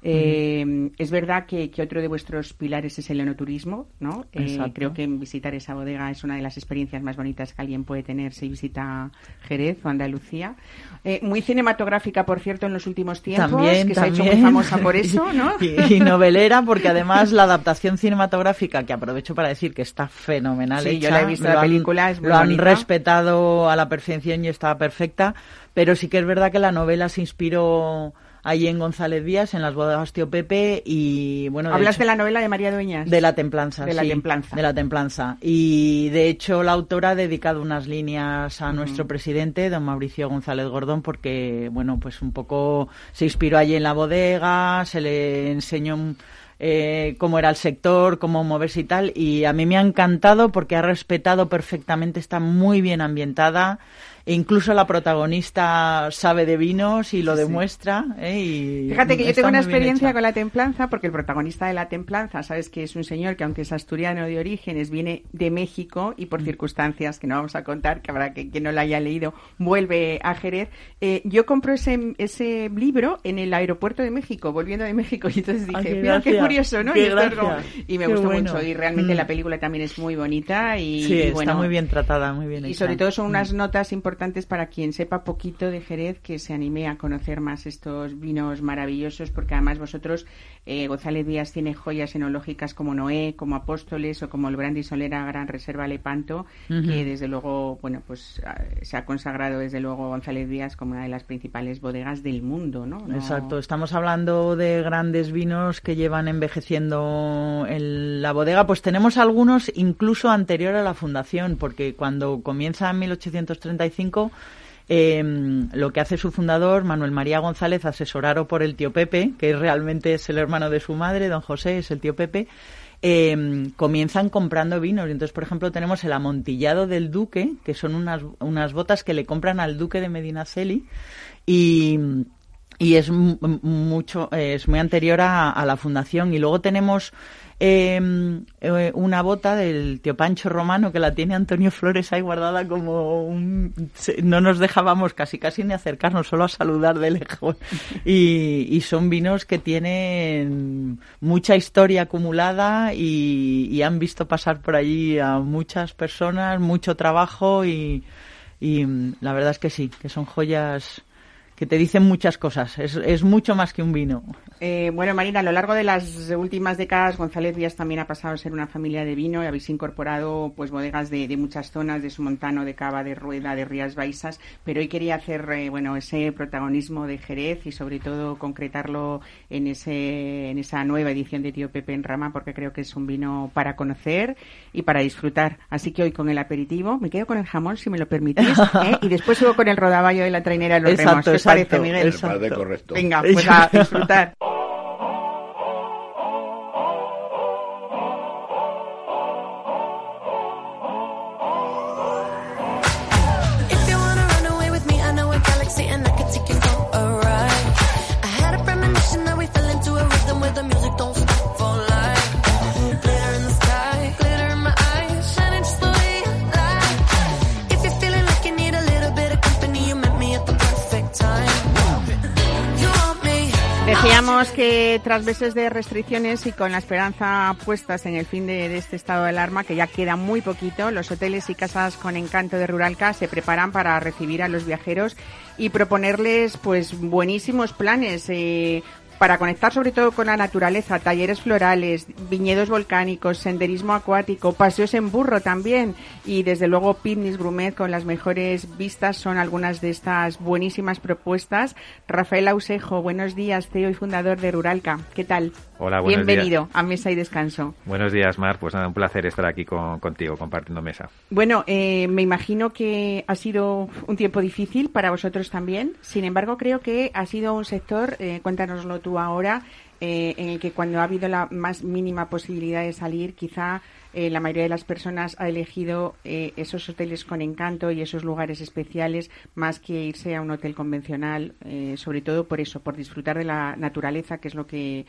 Eh, Es verdad que, que otro de vuestros pilares es el enoturismo, ¿no? Eh, creo que visitar esa bodega es una de las experiencias más bonitas que alguien puede tener si visita Jerez o Andalucía. Eh, muy cinematográfica, por cierto, en los últimos tiempos, También, que se ha hecho muy famosa por eso, ¿no? y, y novelera, porque además la adaptación cinematográfica, que aprovecho para decir que está fenomenal Sí, yo la he visto, la han- película es muy Lo han respetado a la perfección y está perfecta, pero sí que es verdad que la novela se inspiró allí en González Vías, en las bodegas Tío Pepe, y bueno... Hablas hecho- de la novela de María Dueñas. de la templanza, De la sí, templanza. De la templanza. Y de hecho la autora ha dedicado unas líneas a nuestro presidente, don Mauricio González Gordón, porque, bueno, pues un poco se inspiró allí en la bodega, se le enseñó eh, cómo era el sector, cómo moverse y tal. Y a mí me ha encantado porque ha respetado perfectamente, está muy bien ambientada. E incluso la protagonista sabe de vinos y lo demuestra. ¿eh? Y Fíjate que yo tengo una experiencia con la templanza, porque el protagonista de la templanza, sabes que es un señor que aunque es asturiano de orígenes, viene de México y por Mm. circunstancias que no vamos a contar, que habrá que quien no la haya leído, vuelve a Jerez. Eh, yo compro ese, ese libro en el aeropuerto de México, volviendo de México, y entonces Ay, dije, qué mira qué gracia, curioso, ¿no? qué Y, como- y me qué gustó bueno. mucho, y realmente Mm. la película también es muy bonita y, Sí, y está bueno, muy bien tratada, muy bien y hecha. sobre todo son unas Mm. notas importantes para quien sepa poquito de Jerez que se anime a conocer más estos vinos maravillosos, porque además vosotros, eh, González Díaz tiene joyas enológicas como Noé, como Apóstoles o como el Brandy Solera Gran Reserva Lepanto, que desde luego, bueno, pues se ha consagrado desde luego González Díaz como una de las principales bodegas del mundo, ¿no? Exacto, estamos hablando de grandes vinos que llevan envejeciendo en la bodega, pues tenemos algunos incluso anterior a la fundación, porque cuando comienza en 1835 em, lo que hace su fundador, Manuel María González, asesorado por el tío Pepe, que realmente es el hermano de su madre, don José, es el tío Pepe, em, comienzan comprando vinos. Entonces, por ejemplo, tenemos el amontillado del duque, que son unas, unas botas que le compran al duque de Medinaceli y y es mucho es muy anterior a, la fundación. Y luego tenemos em, eh, una bota del tío Pancho Romano que la tiene Antonio Flores ahí guardada como un, no nos dejábamos casi casi ni acercarnos solo a saludar de lejos. Y, y son vinos que tienen mucha historia acumulada y, y, han visto pasar por allí a muchas personas mucho trabajo y, y la verdad es que sí que son joyas que te dicen muchas cosas. Es, es mucho más que un vino. Eh, bueno, Marina, a lo largo de las últimas décadas, González Díaz también ha pasado a ser una familia de vino y habéis incorporado pues bodegas de, de muchas zonas, de Sumontano, de Cava, de Rueda, de Rías Baixas, pero hoy quería hacer eh, bueno ese protagonismo de Jerez y sobre todo concretarlo en ese en esa nueva edición de Tío Pepe en Rama porque creo que es un vino para conocer y para disfrutar. Así que hoy con el aperitivo me quedo con el jamón si me lo permitís ¿eh? y después subo con el rodaballo de la trainera de los exacto, remos. ¿Qué parece, Miguel? Correcto. Venga, pues a disfrutar. Decíamos que tras meses de restricciones y con la esperanza puestas en el fin de, este estado de alarma, que ya queda muy poquito, los hoteles y casas con encanto de Ruralca se preparan para recibir a los viajeros y proponerles pues buenísimos planes. Eh, para conectar sobre todo con la naturaleza, talleres florales, viñedos volcánicos, senderismo acuático, paseos en burro también y desde luego picnics grumet con las mejores vistas son algunas de estas buenísimas propuestas. Rafael Ausejo, buenos días, CEO y fundador de Ruralca. ¿Qué tal? Hola, buenos Bienvenido a Mesa y Descanso. Buenos días, Mar. Pues nada, un placer estar aquí contigo compartiendo mesa. Bueno, eh, me imagino que ha sido un tiempo difícil para vosotros también. Sin embargo, creo que ha sido un sector, eh, cuéntanoslo tú ahora, eh, en el que cuando ha habido la más mínima posibilidad de salir, quizá eh, la mayoría de las personas ha elegido eh, esos hoteles con encanto y esos lugares especiales más que irse a un hotel convencional, sobre todo por eso, por disfrutar de la naturaleza, que es lo que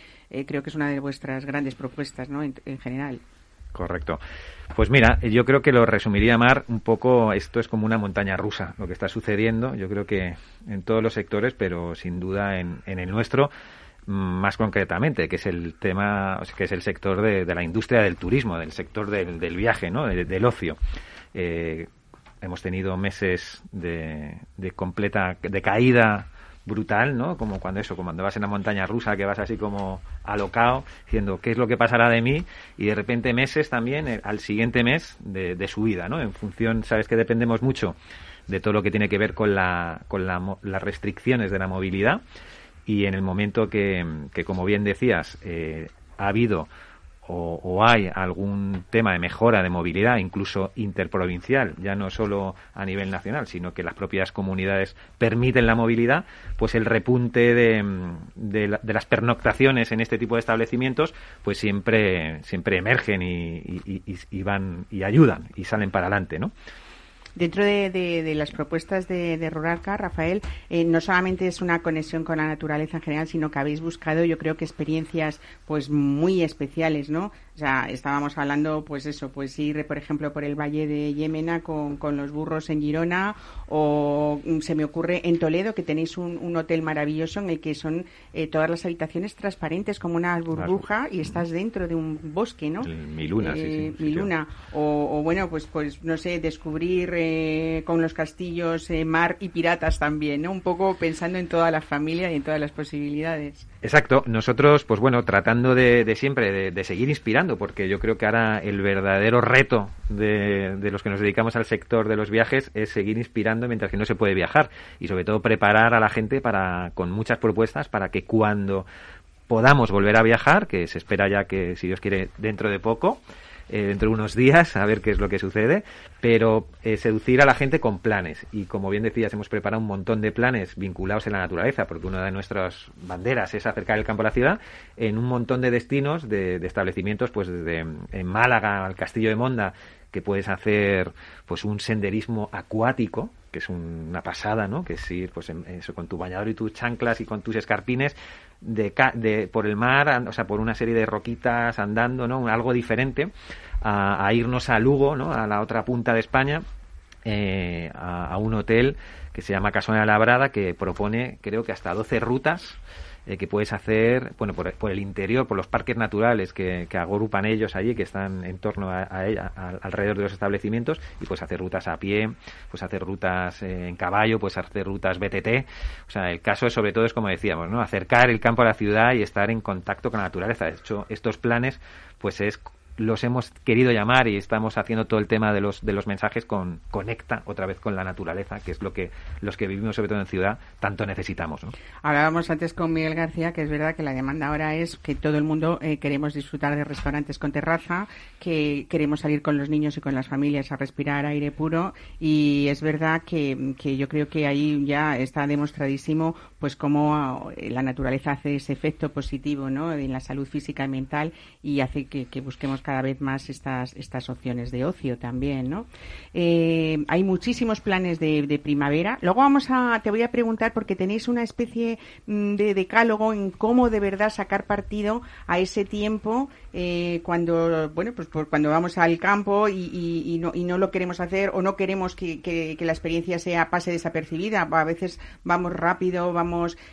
creo que es una de vuestras grandes propuestas ¿no? en, en general. Correcto. Pues mira, yo creo que lo resumiría, Mar, un poco, esto es como una montaña rusa, lo que está sucediendo, yo creo que en todos los sectores, pero sin duda en, en el nuestro, más concretamente, que es el tema, que es el sector de, la industria del turismo, del sector del, del viaje, ¿no? del ocio. Eh, hemos tenido meses de, de completa de caída brutal, ¿no? Como cuando eso, como cuando vas en la montaña rusa, que vas así como alocado, diciendo qué es lo que pasará de mí, y de repente meses también, eh, al siguiente mes de, de subida, ¿no? En función, sabes que dependemos mucho de todo lo que tiene que ver con, la, con la, las restricciones de la movilidad y en el momento que, que como bien decías, eh, ha habido o, hay algún tema de mejora de movilidad, incluso interprovincial, ya no solo a nivel nacional, sino que las propias comunidades permiten la movilidad, pues el repunte de, de, de las pernoctaciones en este tipo de establecimientos, pues siempre, siempre emergen y van y ayudan y salen para adelante, ¿no? Dentro de, de, de, las propuestas de, de Ruralca, Rafael, eh, no solamente es una conexión con la naturaleza en general, sino que habéis buscado, yo creo que experiencias pues muy especiales, ¿no? O sea, estábamos hablando, pues eso, pues ir, por ejemplo, por el Valle de Yémena con, con los burros en Girona o mm, se me ocurre en Toledo que tenéis un, un hotel maravilloso en el que son eh, todas las habitaciones transparentes como una burbuja y estás dentro de un bosque, ¿no? Mi luna, sí, Eh, sí, mi sí. luna. O, o bueno, pues, pues no sé, descubrir eh, con los castillos eh, mar y piratas también, ¿no? Un poco pensando en toda la familia y en todas las posibilidades. Exacto, nosotros, pues bueno, tratando de, siempre, de, de seguir inspirando, porque yo creo que ahora el verdadero reto de, de los que nos dedicamos al sector de los viajes es seguir inspirando mientras que no se puede viajar y sobre todo preparar a la gente para, con muchas propuestas para que cuando podamos volver a viajar, que se espera ya que, si Dios quiere, dentro de poco, eh, dentro de unos días, a ver qué es lo que sucede, pero eh, seducir a la gente con planes. Y como bien decías, hemos preparado un montón de planes vinculados en la naturaleza, porque una de nuestras banderas es acercar el campo a la ciudad, en un montón de destinos, de, de establecimientos, pues desde en Málaga al Castillo de Monda, que puedes hacer pues un senderismo acuático, que es un- una pasada, ¿no? Que es ir pues en- eso, con tu bañador y tus chanclas y con tus escarpines de, de por el mar, o sea, por una serie de roquitas andando, ¿no? Algo diferente a, a irnos a Lugo, ¿no? A la otra punta de España eh, a, a un hotel que se llama Casona Labrada que propone creo que hasta 12 rutas eh, que puedes hacer bueno por, el interior por los parques naturales que, que agrupan ellos allí que están en torno a, ella alrededor de los establecimientos y puedes hacer rutas a pie pues hacer rutas eh, en caballo puedes hacer rutas BTT o sea el caso es sobre todo es como decíamos no acercar el campo a la ciudad y estar en contacto con la naturaleza. De hecho estos planes pues es los hemos querido llamar y estamos haciendo todo el tema de los de los mensajes con conecta otra vez con la naturaleza que es lo que los que vivimos sobre todo en ciudad tanto necesitamos. Hablábamos antes con Miguel García que es verdad que la demanda ahora es que todo el mundo eh, queremos disfrutar de restaurantes con terraza, que queremos salir con los niños y con las familias a respirar aire puro y es verdad que, que yo creo que ahí ya está demostradísimo pues cómo eh, la naturaleza hace ese efecto positivo ¿no? en la salud física y mental y hace que, que busquemos cada vez más estas, estas opciones de ocio también, ¿no? Eh, hay muchísimos planes de, primavera. Luego vamos a, te voy a preguntar porque tenéis una especie mm, de decálogo en cómo de verdad sacar partido a ese tiempo eh, cuando, bueno, pues cuando vamos al campo y no, y no lo queremos hacer o no queremos que, que- que la experiencia sea pase desapercibida. A veces vamos rápido, vamos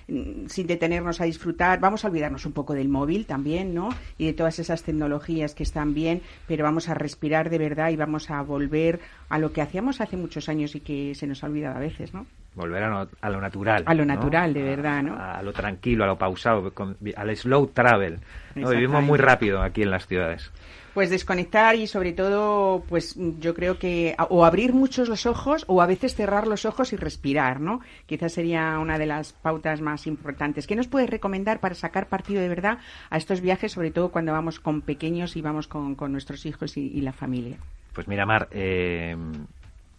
mm, sin detenernos a disfrutar, vamos a olvidarnos un poco del móvil también, ¿no? Y de todas esas tecnologías que están bien, pero vamos a respirar de verdad y vamos a volver a lo que hacíamos hace muchos años y que se nos ha olvidado a veces, ¿no? volver a, no- a lo natural A lo ¿no? natural, de verdad, ¿no? a, lo tranquilo a lo pausado con- al slow travel ¿no? vivimos muy rápido aquí en las ciudades Pues desconectar y sobre todo, pues yo creo que o abrir muchos los ojos o a veces cerrar los ojos y respirar, ¿no? Quizás sería una de las pautas más importantes. ¿Qué nos puedes recomendar para sacar partido de verdad a estos viajes, sobre todo cuando vamos con pequeños y vamos con, con nuestros hijos y, y la familia? Pues mira, Mar, eh,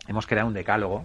hemos creado un decálogo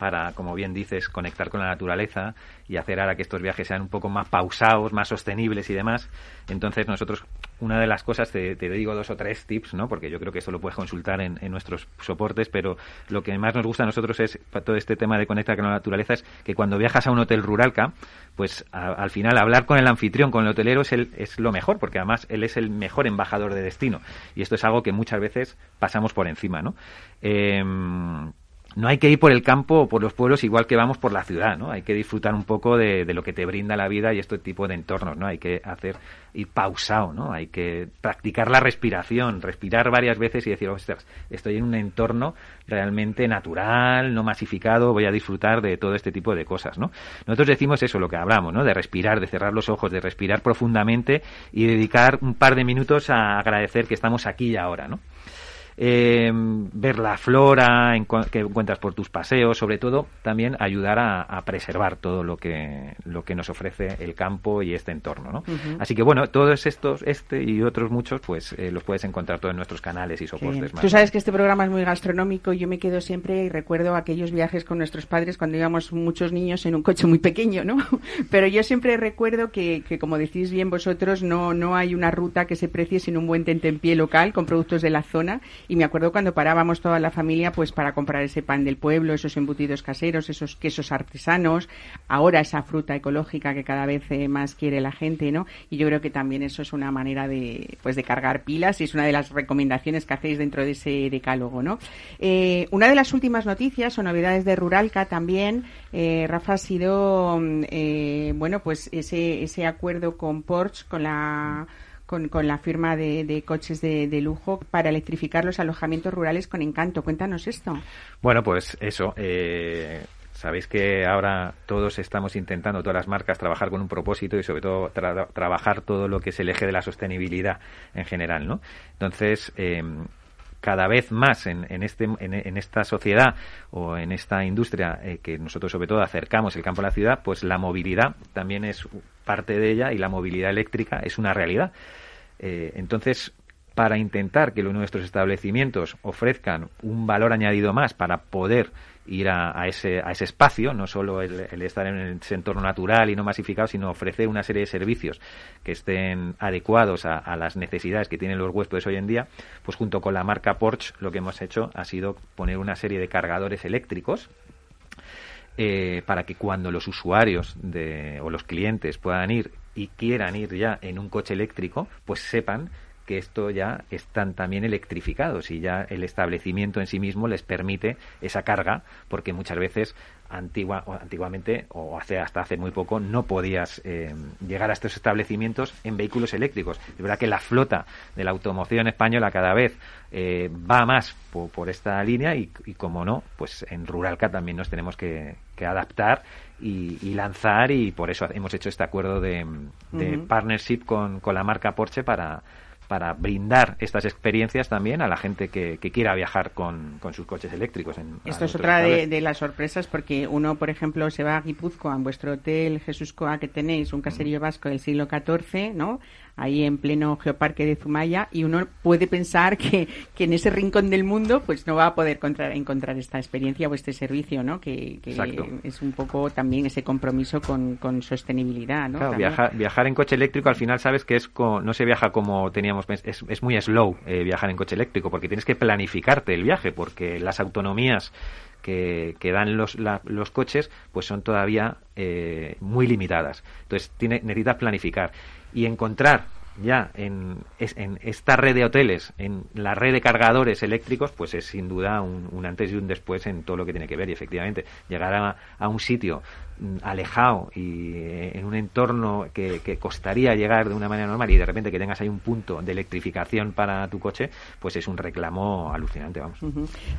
para, como bien dices, conectar con la naturaleza y hacer ahora que estos viajes sean un poco más pausados, más sostenibles y demás. Entonces nosotros, una de las cosas, te, digo dos o tres tips, ¿no? Porque yo creo que eso lo puedes consultar en, nuestros soportes, pero lo que más nos gusta a nosotros es, todo este tema de conectar con la naturaleza, es que cuando viajas a un hotel ruralca, pues al final hablar con el anfitrión, con el hotelero, es, el, es lo mejor, porque además él es el mejor embajador de destino. Y esto es algo que muchas veces pasamos por encima, ¿no? Em, no hay que ir por el campo o por los pueblos igual que vamos por la ciudad, ¿no? Hay que disfrutar un poco de, lo que te brinda la vida y este tipo de entornos, ¿no? Hay que hacer, ir pausado, ¿no? Hay que practicar la respiración, respirar varias veces y decir, ostras, estoy en un entorno realmente natural, no masificado, voy a disfrutar de todo este tipo de cosas, ¿no? Nosotros decimos eso, lo que hablamos, ¿no? De respirar, de cerrar los ojos, de respirar profundamente y dedicar un par de minutos a agradecer que estamos aquí y ahora, ¿no? Eh, ver la flora que encuentras por tus paseos, sobre todo también ayudar a, a preservar todo lo que, lo que nos ofrece el campo y este entorno. ¿no? Así que bueno, todos estos, este y otros muchos, pues eh, los puedes encontrar todos en nuestros canales y soportes. más Tú sabes que este programa es muy gastronómico. Yo me quedo siempre y recuerdo aquellos viajes con nuestros padres cuando íbamos muchos niños en un coche muy pequeño, ¿no? Pero yo siempre recuerdo que, que como decís bien vosotros, no, no hay una ruta que se precie sin un buen tentempié local con productos de la zona Y me acuerdo cuando parábamos toda la familia pues para comprar ese pan del pueblo, esos embutidos caseros, esos quesos artesanos, ahora esa fruta ecológica que cada vez eh, más quiere la gente, ¿no? Y yo creo que también eso es una manera de, pues, de cargar pilas y es una de las recomendaciones que hacéis dentro de ese decálogo, ¿no? Eh, una de las últimas noticias o novedades de Ruralca también, eh, Rafa, ha sido, mm, bueno, pues ese, ese acuerdo con Porsche, con la con, con la firma de, coches de, lujo para electrificar los alojamientos rurales con encanto. Cuéntanos esto. Bueno, pues eso. Eh, sabéis que ahora todos estamos intentando, todas las marcas, trabajar con un propósito y sobre todo trabajar todo lo que es el eje de la sostenibilidad en general, ¿no? Entonces, em, cada vez más en, en, este, en, esta sociedad o en esta industria eh, que nosotros sobre todo acercamos el campo a la ciudad, pues la movilidad también es parte de ella y la movilidad eléctrica es una realidad. Eh, entonces, para intentar que nuestros establecimientos ofrezcan un valor añadido más para poder ir a, ese, a ese espacio, no solo el, estar en ese entorno natural y no masificado, sino ofrecer una serie de servicios que estén adecuados a, las necesidades que tienen los huéspedes hoy en día, pues junto con la marca Porsche lo que hemos hecho ha sido poner una serie de cargadores eléctricos eh, para que cuando los usuarios de, o los clientes puedan ir y quieran ir ya en un coche eléctrico, pues sepan que esto ya están también electrificados y ya el establecimiento en sí mismo les permite esa carga, porque muchas veces antigua, o antiguamente o hace, hasta hace muy poco no podías eh, llegar a estos establecimientos en vehículos eléctricos. Es verdad que la flota de la automoción española cada vez eh, va más por, esta línea y, como no, pues en Ruralca también nos tenemos que, adaptar y, lanzar y por eso hemos hecho este acuerdo de, partnership con, con la marca Porsche para para brindar estas experiencias también a la gente que, quiera viajar con, sus coches eléctricos. Esto es otra de, las sorpresas porque uno, por ejemplo, se va a Guipúzcoa, en vuestro hotel Jesús Coa que tenéis, un caserío vasco del siglo XIV, ¿no? Ahí en pleno geoparque de Zumaya y uno puede pensar que, que en ese rincón del mundo pues no va a poder encontrar, encontrar esta experiencia o este servicio, ¿no? Que, es un poco también ese compromiso con, con sostenibilidad, ¿no? Claro, viajar, viajar en coche eléctrico al final sabes que es no se viaja como teníamos es, es muy slow eh, viajar en coche eléctrico porque tienes que planificarte el viaje porque las autonomías que, que, dan los, los coches pues son todavía eh, muy limitadas. Entonces tiene, necesitas planificar y encontrar ya en, en, esta red de hoteles, en la red de cargadores eléctricos, pues es sin duda un, antes y un después en todo lo que tiene que ver. Y efectivamente, llegar a, a un sitio mm, alejado y eh, en un entorno que, que, costaría llegar de una manera normal y de repente que tengas ahí un punto de electrificación para tu coche, pues es un reclamo alucinante, vamos.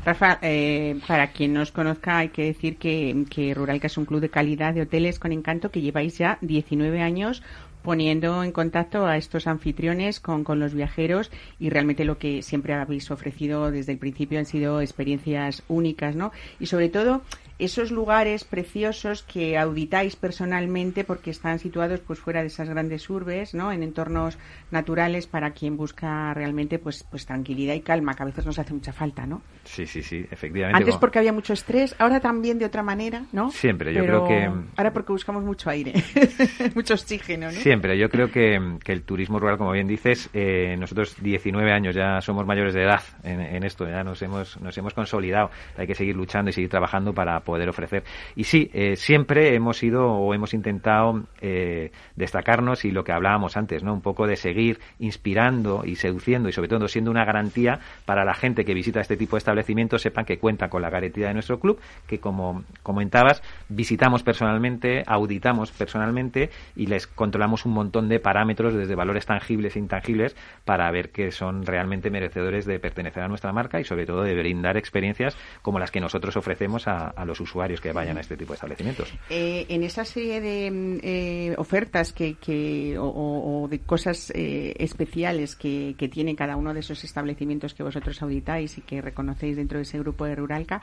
Rafa, eh, para quien no os conozca, hay que decir que, que Ruralca es un club de calidad de hoteles con encanto que lleváis ya 19 años poniendo en contacto a estos anfitriones con, con, los viajeros y realmente lo que siempre habéis ofrecido desde el principio han sido experiencias únicas, ¿no? Y sobre todo esos lugares preciosos que auditáis personalmente porque están situados pues fuera de esas grandes urbes, ¿no? En entornos naturales para quien busca realmente pues pues tranquilidad y calma, que a veces nos hace mucha falta, ¿no? Sí, sí, sí, efectivamente. Antes porque había mucho estrés, ahora también de otra manera, ¿no? Siempre, yo creo que ahora porque buscamos mucho aire, mucho oxígeno, ¿no? Siempre, yo creo que, el turismo rural, como bien dices, eh, nosotros 19 años ya somos mayores de edad en, en esto, ya nos hemos nos hemos consolidado, hay que seguir luchando y seguir trabajando para poder ofrecer. Y sí, eh, siempre hemos ido o hemos intentado eh, destacarnos y lo que hablábamos antes, ¿no? Un poco de seguir inspirando y seduciendo y sobre todo siendo una garantía para la gente que visita este tipo de establecimientos sepan que cuenta con la garantía de nuestro club, que como comentabas, visitamos personalmente, auditamos personalmente y les controlamos un montón de parámetros desde valores tangibles e intangibles para ver que son realmente merecedores de pertenecer a nuestra marca y sobre todo de brindar experiencias como las que nosotros ofrecemos a, los usuarios que vayan a este tipo de establecimientos. Eh, en esa serie de mm, eh, ofertas que, que o, de cosas eh, especiales que, que, tiene cada uno de esos establecimientos que vosotros auditáis y que reconocéis dentro de ese grupo de Ruralca,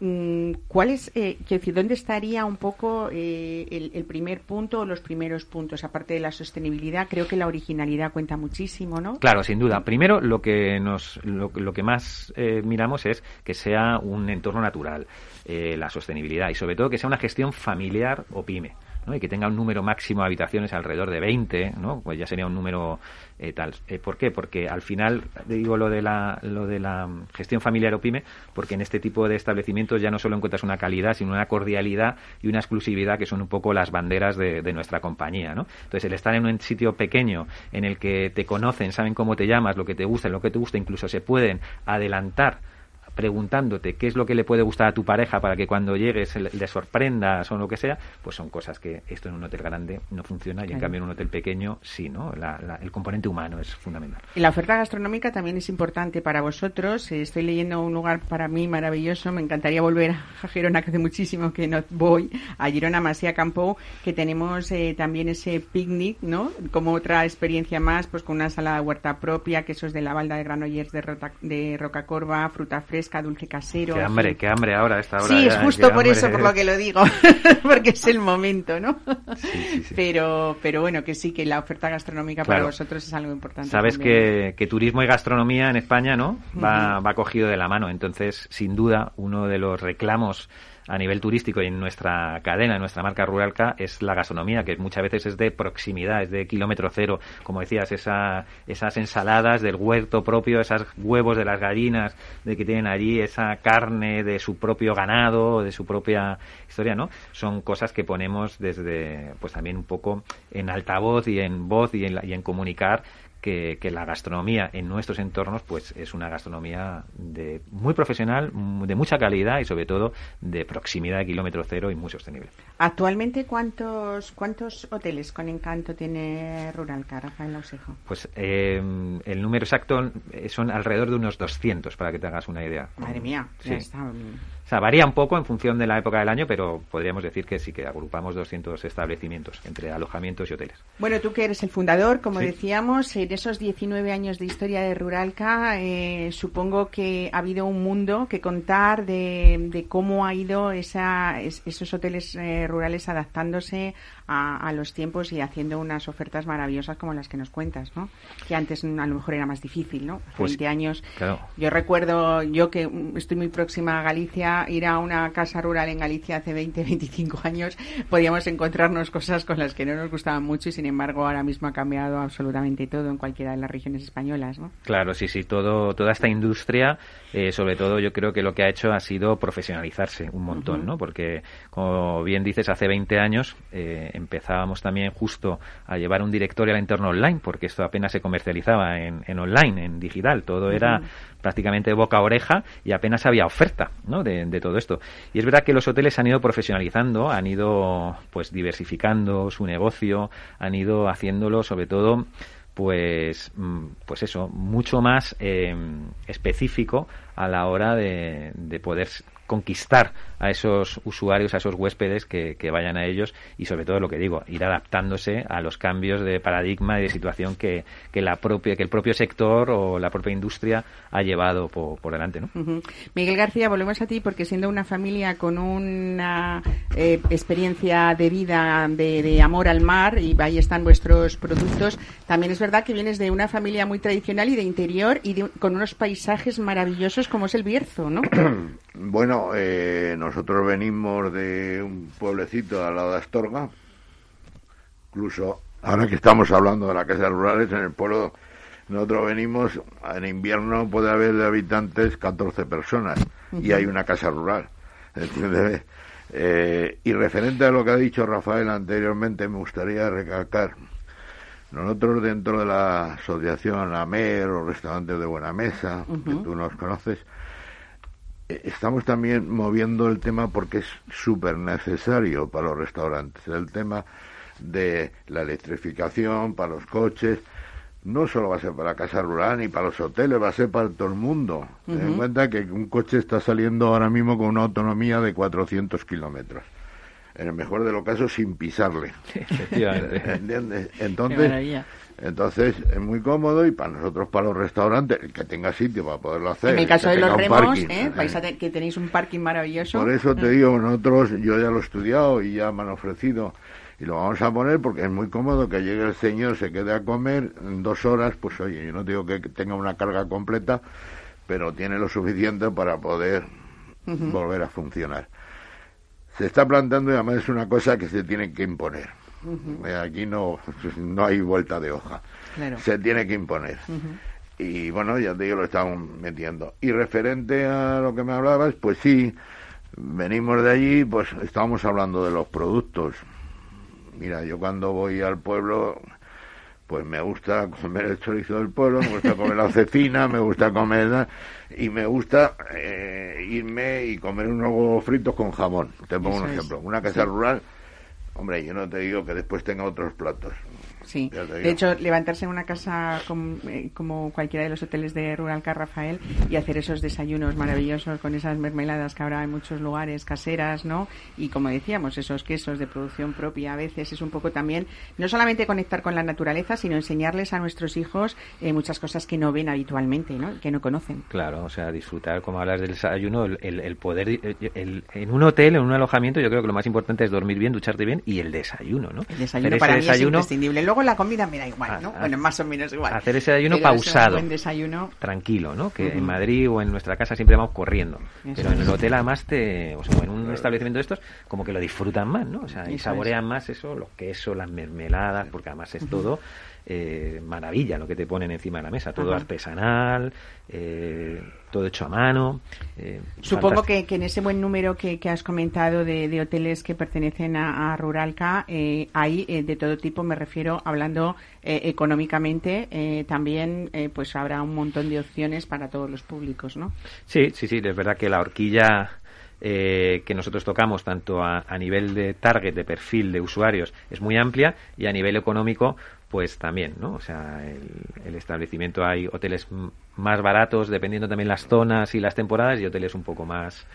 mm, ¿cuál es, decir, dónde estaría un poco el, primer punto o los primeros puntos? Aparte de la sostenibilidad, creo que la originalidad cuenta muchísimo, ¿no? Claro, sin duda. Primero, lo que nos, lo, lo que más miramos es que sea un entorno natural. Eh, la sostenibilidad y sobre todo que sea una gestión familiar o pyme. ¿no? y que tenga un número máximo de habitaciones alrededor de 20, ¿no? pues ya sería un número eh, tal. Eh, ¿Por qué? Porque al final, digo lo de, la, lo de la gestión familiar o pyme, porque en este tipo de establecimientos ya no solo encuentras una calidad, sino una cordialidad y una exclusividad que son un poco las banderas de, de nuestra compañía. ¿no? Entonces, el estar en un sitio pequeño en el que te conocen, saben cómo te llamas, lo que te gusta, lo que te gusta, incluso se pueden adelantar preguntándote qué es lo que le puede gustar a tu pareja para que cuando llegues le sorprendas o lo que sea, pues son cosas que esto en un hotel grande no funciona y en cambio en un hotel pequeño sí, ¿no? el componente humano es fundamental. Y la oferta gastronómica también es importante para vosotros. Estoy leyendo un lugar para mí maravilloso. Me encantaría volver a Girona, que hace muchísimo que no voy, a Girona Masía Campo, que tenemos eh, también ese picnic, ¿no? Como otra experiencia más, pues con una sala de huerta propia, quesos de la balda de Granollers de, Rota, de Rocacorva, fruta fresca dulce casero. Qué hambre, qué hambre ahora esta hora. Sí, es justo por eso por lo que lo digo, porque es el momento, ¿no? Pero, pero bueno, que sí, que la oferta gastronómica para vosotros es algo importante. Sabes que, que, turismo y gastronomía en España, ¿no? Va, va cogido de la mano, entonces, sin duda, uno de los reclamos a nivel turístico y en nuestra cadena, en nuestra marca Ruralca, es la gastronomía, que muchas veces es de proximidad, es de kilómetro cero. Como decías, esa, esas ensaladas del huerto propio, esos huevos de las gallinas de que tienen allí, esa carne de su propio ganado, de su propia historia, ¿no? Son cosas que ponemos desde, pues también un poco en altavoz y en voz y en, y en comunicar que, la gastronomía en nuestros entornos pues es una gastronomía de muy profesional, de mucha calidad y sobre todo de proximidad de kilómetro cero y muy sostenible. Actualmente, ¿cuántos cuántos hoteles con encanto tiene Rural Rafael Lausejo? Pues eh, el número exacto eh, son alrededor de unos 200, para que te hagas una idea. Madre mía, ya está o sea, varía un poco en función de la época del año, pero podríamos decir que sí que agrupamos 200 establecimientos entre alojamientos y hoteles. Bueno, tú que eres el fundador, como decíamos, en esos 19 años de historia de Ruralca, eh, supongo que ha habido un mundo que contar de, cómo ha ido esa, esos hoteles eh, rurales adaptándose a, los tiempos y haciendo unas ofertas maravillosas como las que nos cuentas, ¿no? Que antes a lo mejor era más difícil, ¿no? Hace 20 pues, años. Yo recuerdo, yo que estoy muy próxima a Galicia, ir a una casa rural en Galicia hace 20, 25 años, podíamos encontrarnos cosas con las que no nos gustaban mucho y sin embargo ahora mismo ha cambiado absolutamente todo en cualquiera de las regiones españolas, ¿no? Claro, sí, sí, todo, toda esta industria, eh, sobre todo yo creo que lo que ha hecho ha sido profesionalizarse un montón, ¿no? Porque, como bien dices, hace 20 años eh, empezábamos también justo a llevar un directorio al entorno online, porque esto apenas se comercializaba en, en online, en digital, todo era prácticamente de boca a oreja y apenas había oferta ¿no? de, todo esto. Y es verdad que los hoteles han ido profesionalizando, han ido pues diversificando su negocio, han ido haciéndolo sobre todo pues mm, pues eso mucho más eh, específico a la hora de, de poder conquistar a esos usuarios, a esos huéspedes que, vayan a ellos y sobre todo lo que digo, ir adaptándose a los cambios de paradigma y de situación que, que la propia, que el propio sector o la propia industria ha llevado por, delante. ¿no? Miguel García, volvemos a ti porque siendo una familia con una eh, experiencia de vida de, amor al mar y ahí están vuestros productos, también es verdad que vienes de una familia muy tradicional y de interior y con unos paisajes maravillosos como es el Bierzo, ¿no? bueno, eh, nosotros venimos de un pueblecito al lado de Astorga, incluso ahora que estamos hablando de las casas rurales, en el pueblo nosotros venimos, en invierno puede haber de habitantes 14 personas y hay una casa rural. Eh, y referente a lo que ha dicho Rafael anteriormente, me gustaría recalcar, nosotros dentro de la asociación AMER o Restaurantes de Buena Mesa, que tú nos conoces, estamos también moviendo el tema porque es súper necesario para los restaurantes. El tema de la electrificación para los coches, no solo va a ser para la casa rural ni para los hoteles, va a ser para todo el mundo. Ten en cuenta que un coche está saliendo ahora mismo con una autonomía de 400 kilómetros. En el mejor de los casos, sin pisarle. Efectivamente. ¿Entiendes? Entonces, entonces es muy cómodo y para nosotros, para los restaurantes, el que tenga sitio para poderlo hacer. En el caso de los remos, ¿eh? que tenéis un parking maravilloso. Por eso te mm. digo, nosotros, yo ya lo he estudiado y ya me han ofrecido y lo vamos a poner porque es muy cómodo que llegue el señor, se quede a comer en dos horas, pues oye, yo no digo que tenga una carga completa, pero tiene lo suficiente para poder volver a funcionar. se está planteando y además es una cosa que se tiene que imponer. Eh, Aquí no, no hay vuelta de hoja. Claro. Se tiene que imponer. Y bueno, ya te digo, lo estamos metiendo. Y referente a lo que me hablabas, pues sí, venimos de allí, pues estábamos hablando de los productos. Mira, yo cuando voy al pueblo, pues me gusta comer el chorizo del pueblo, me gusta comer la cecina, me gusta comer y me gusta eh, irme y comer unos huevos fritos con jamón. Te pongo Eso un ejemplo. Una casa rural, hombre, yo no te digo que después tenga otros platos. Sí, de hecho, levantarse en una casa eh, como cualquiera de los hoteles de Rural Car Rafael y hacer esos desayunos maravillosos con esas mermeladas que habrá en muchos lugares, caseras, ¿no? Y como decíamos, esos quesos de producción propia a veces es un poco también, no solamente conectar con la naturaleza, sino enseñarles a nuestros hijos eh, muchas cosas que no ven habitualmente, ¿no? Que no conocen. Claro, o sea, disfrutar, como hablas del desayuno, el, el- el poder, el- el- en un hotel, en un alojamiento, yo creo que lo más importante es dormir bien, ducharte bien y el desayuno, ¿no? El desayuno para mí es desayuno imprescindible. Luego la comida me da igual, ¿no? Ah, bueno, ah, más o menos igual. hacer ese desayuno Pero pausado. buen desayuno tranquilo, ¿no? Que en Madrid o en nuestra casa siempre vamos corriendo. Eso Pero en el hotel además te, o sea, en un establecimiento de estos, como que lo disfrutan más, ¿no? O sea, y Eso saborean más eso, los quesos, las mermeladas, porque además es todo eh, maravilla lo que te ponen encima de la mesa, todo Ajá. artesanal, eh, todo hecho a mano. eh, Supongo que, que en ese buen número que, que has comentado de, de hoteles que pertenecen a, a Ruralca, hay de todo tipo, me refiero, hablando económicamente, también pues habrá un montón de opciones para todos los públicos, ¿no? Sí, sí, sí, es verdad que la horquilla eh, que nosotros tocamos, tanto a, a nivel de target, de perfil de usuarios, es muy amplia y a nivel económico, pues también, ¿no? O sea, el, el establecimiento hay hoteles más baratos, dependiendo también las zonas y las temporadas, y hoteles un poco más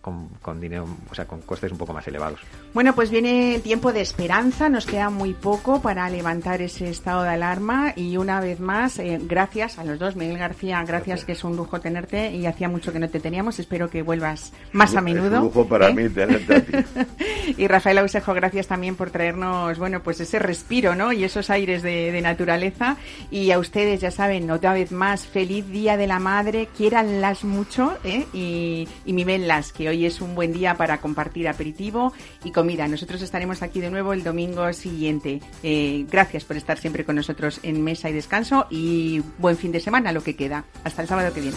con, con dinero, o sea, con costes un poco más elevados. Bueno, pues viene el tiempo de esperanza, nos queda muy poco para levantar ese estado de alarma y una vez más, eh, gracias a los dos, Miguel García, gracias, Gracias. que es un lujo tenerte y hacía mucho que no te teníamos, espero que vuelvas más a Es menudo. un lujo para ¿eh? mí tenerte a ti. y Rafael Ausejo, gracias también por traernos, bueno, pues ese respiro, ¿no? Y esos aires de, de naturaleza. Y a ustedes, ya saben, otra vez más, feliz Día de la Madre, quiéranlas mucho, ¿eh? Y, y mimenlas, que hoy es un buen día para compartir aperitivo y comida. Nosotros estaremos aquí de nuevo el domingo siguiente. Eh, gracias por estar siempre con nosotros en Mesa y Descanso y buen fin de semana lo que queda. Hasta el sábado que viene.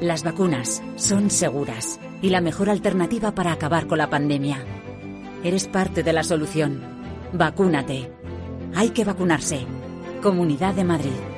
Las vacunas son seguras y la mejor alternativa para acabar con la pandemia. Eres parte de la solución. Vacúnate. Hay que vacunarse. Comunidad de Madrid.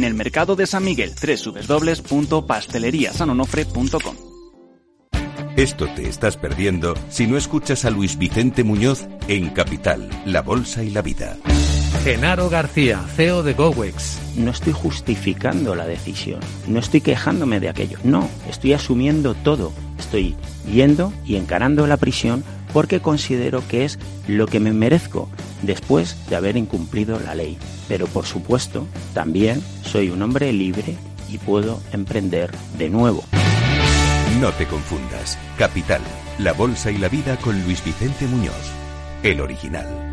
en el mercado de San Miguel, www.pasteleriasanonofre.com. Esto te estás perdiendo si no escuchas a Luis Vicente Muñoz en Capital, La Bolsa y la Vida. Genaro García, CEO de GoWex. No estoy justificando la decisión, no estoy quejándome de aquello, no, estoy asumiendo todo. Estoy yendo y encarando la prisión porque considero que es lo que me merezco después de haber incumplido la ley. Pero por supuesto, también soy un hombre libre y puedo emprender de nuevo. No te confundas. Capital, La Bolsa y la Vida con Luis Vicente Muñoz, el original.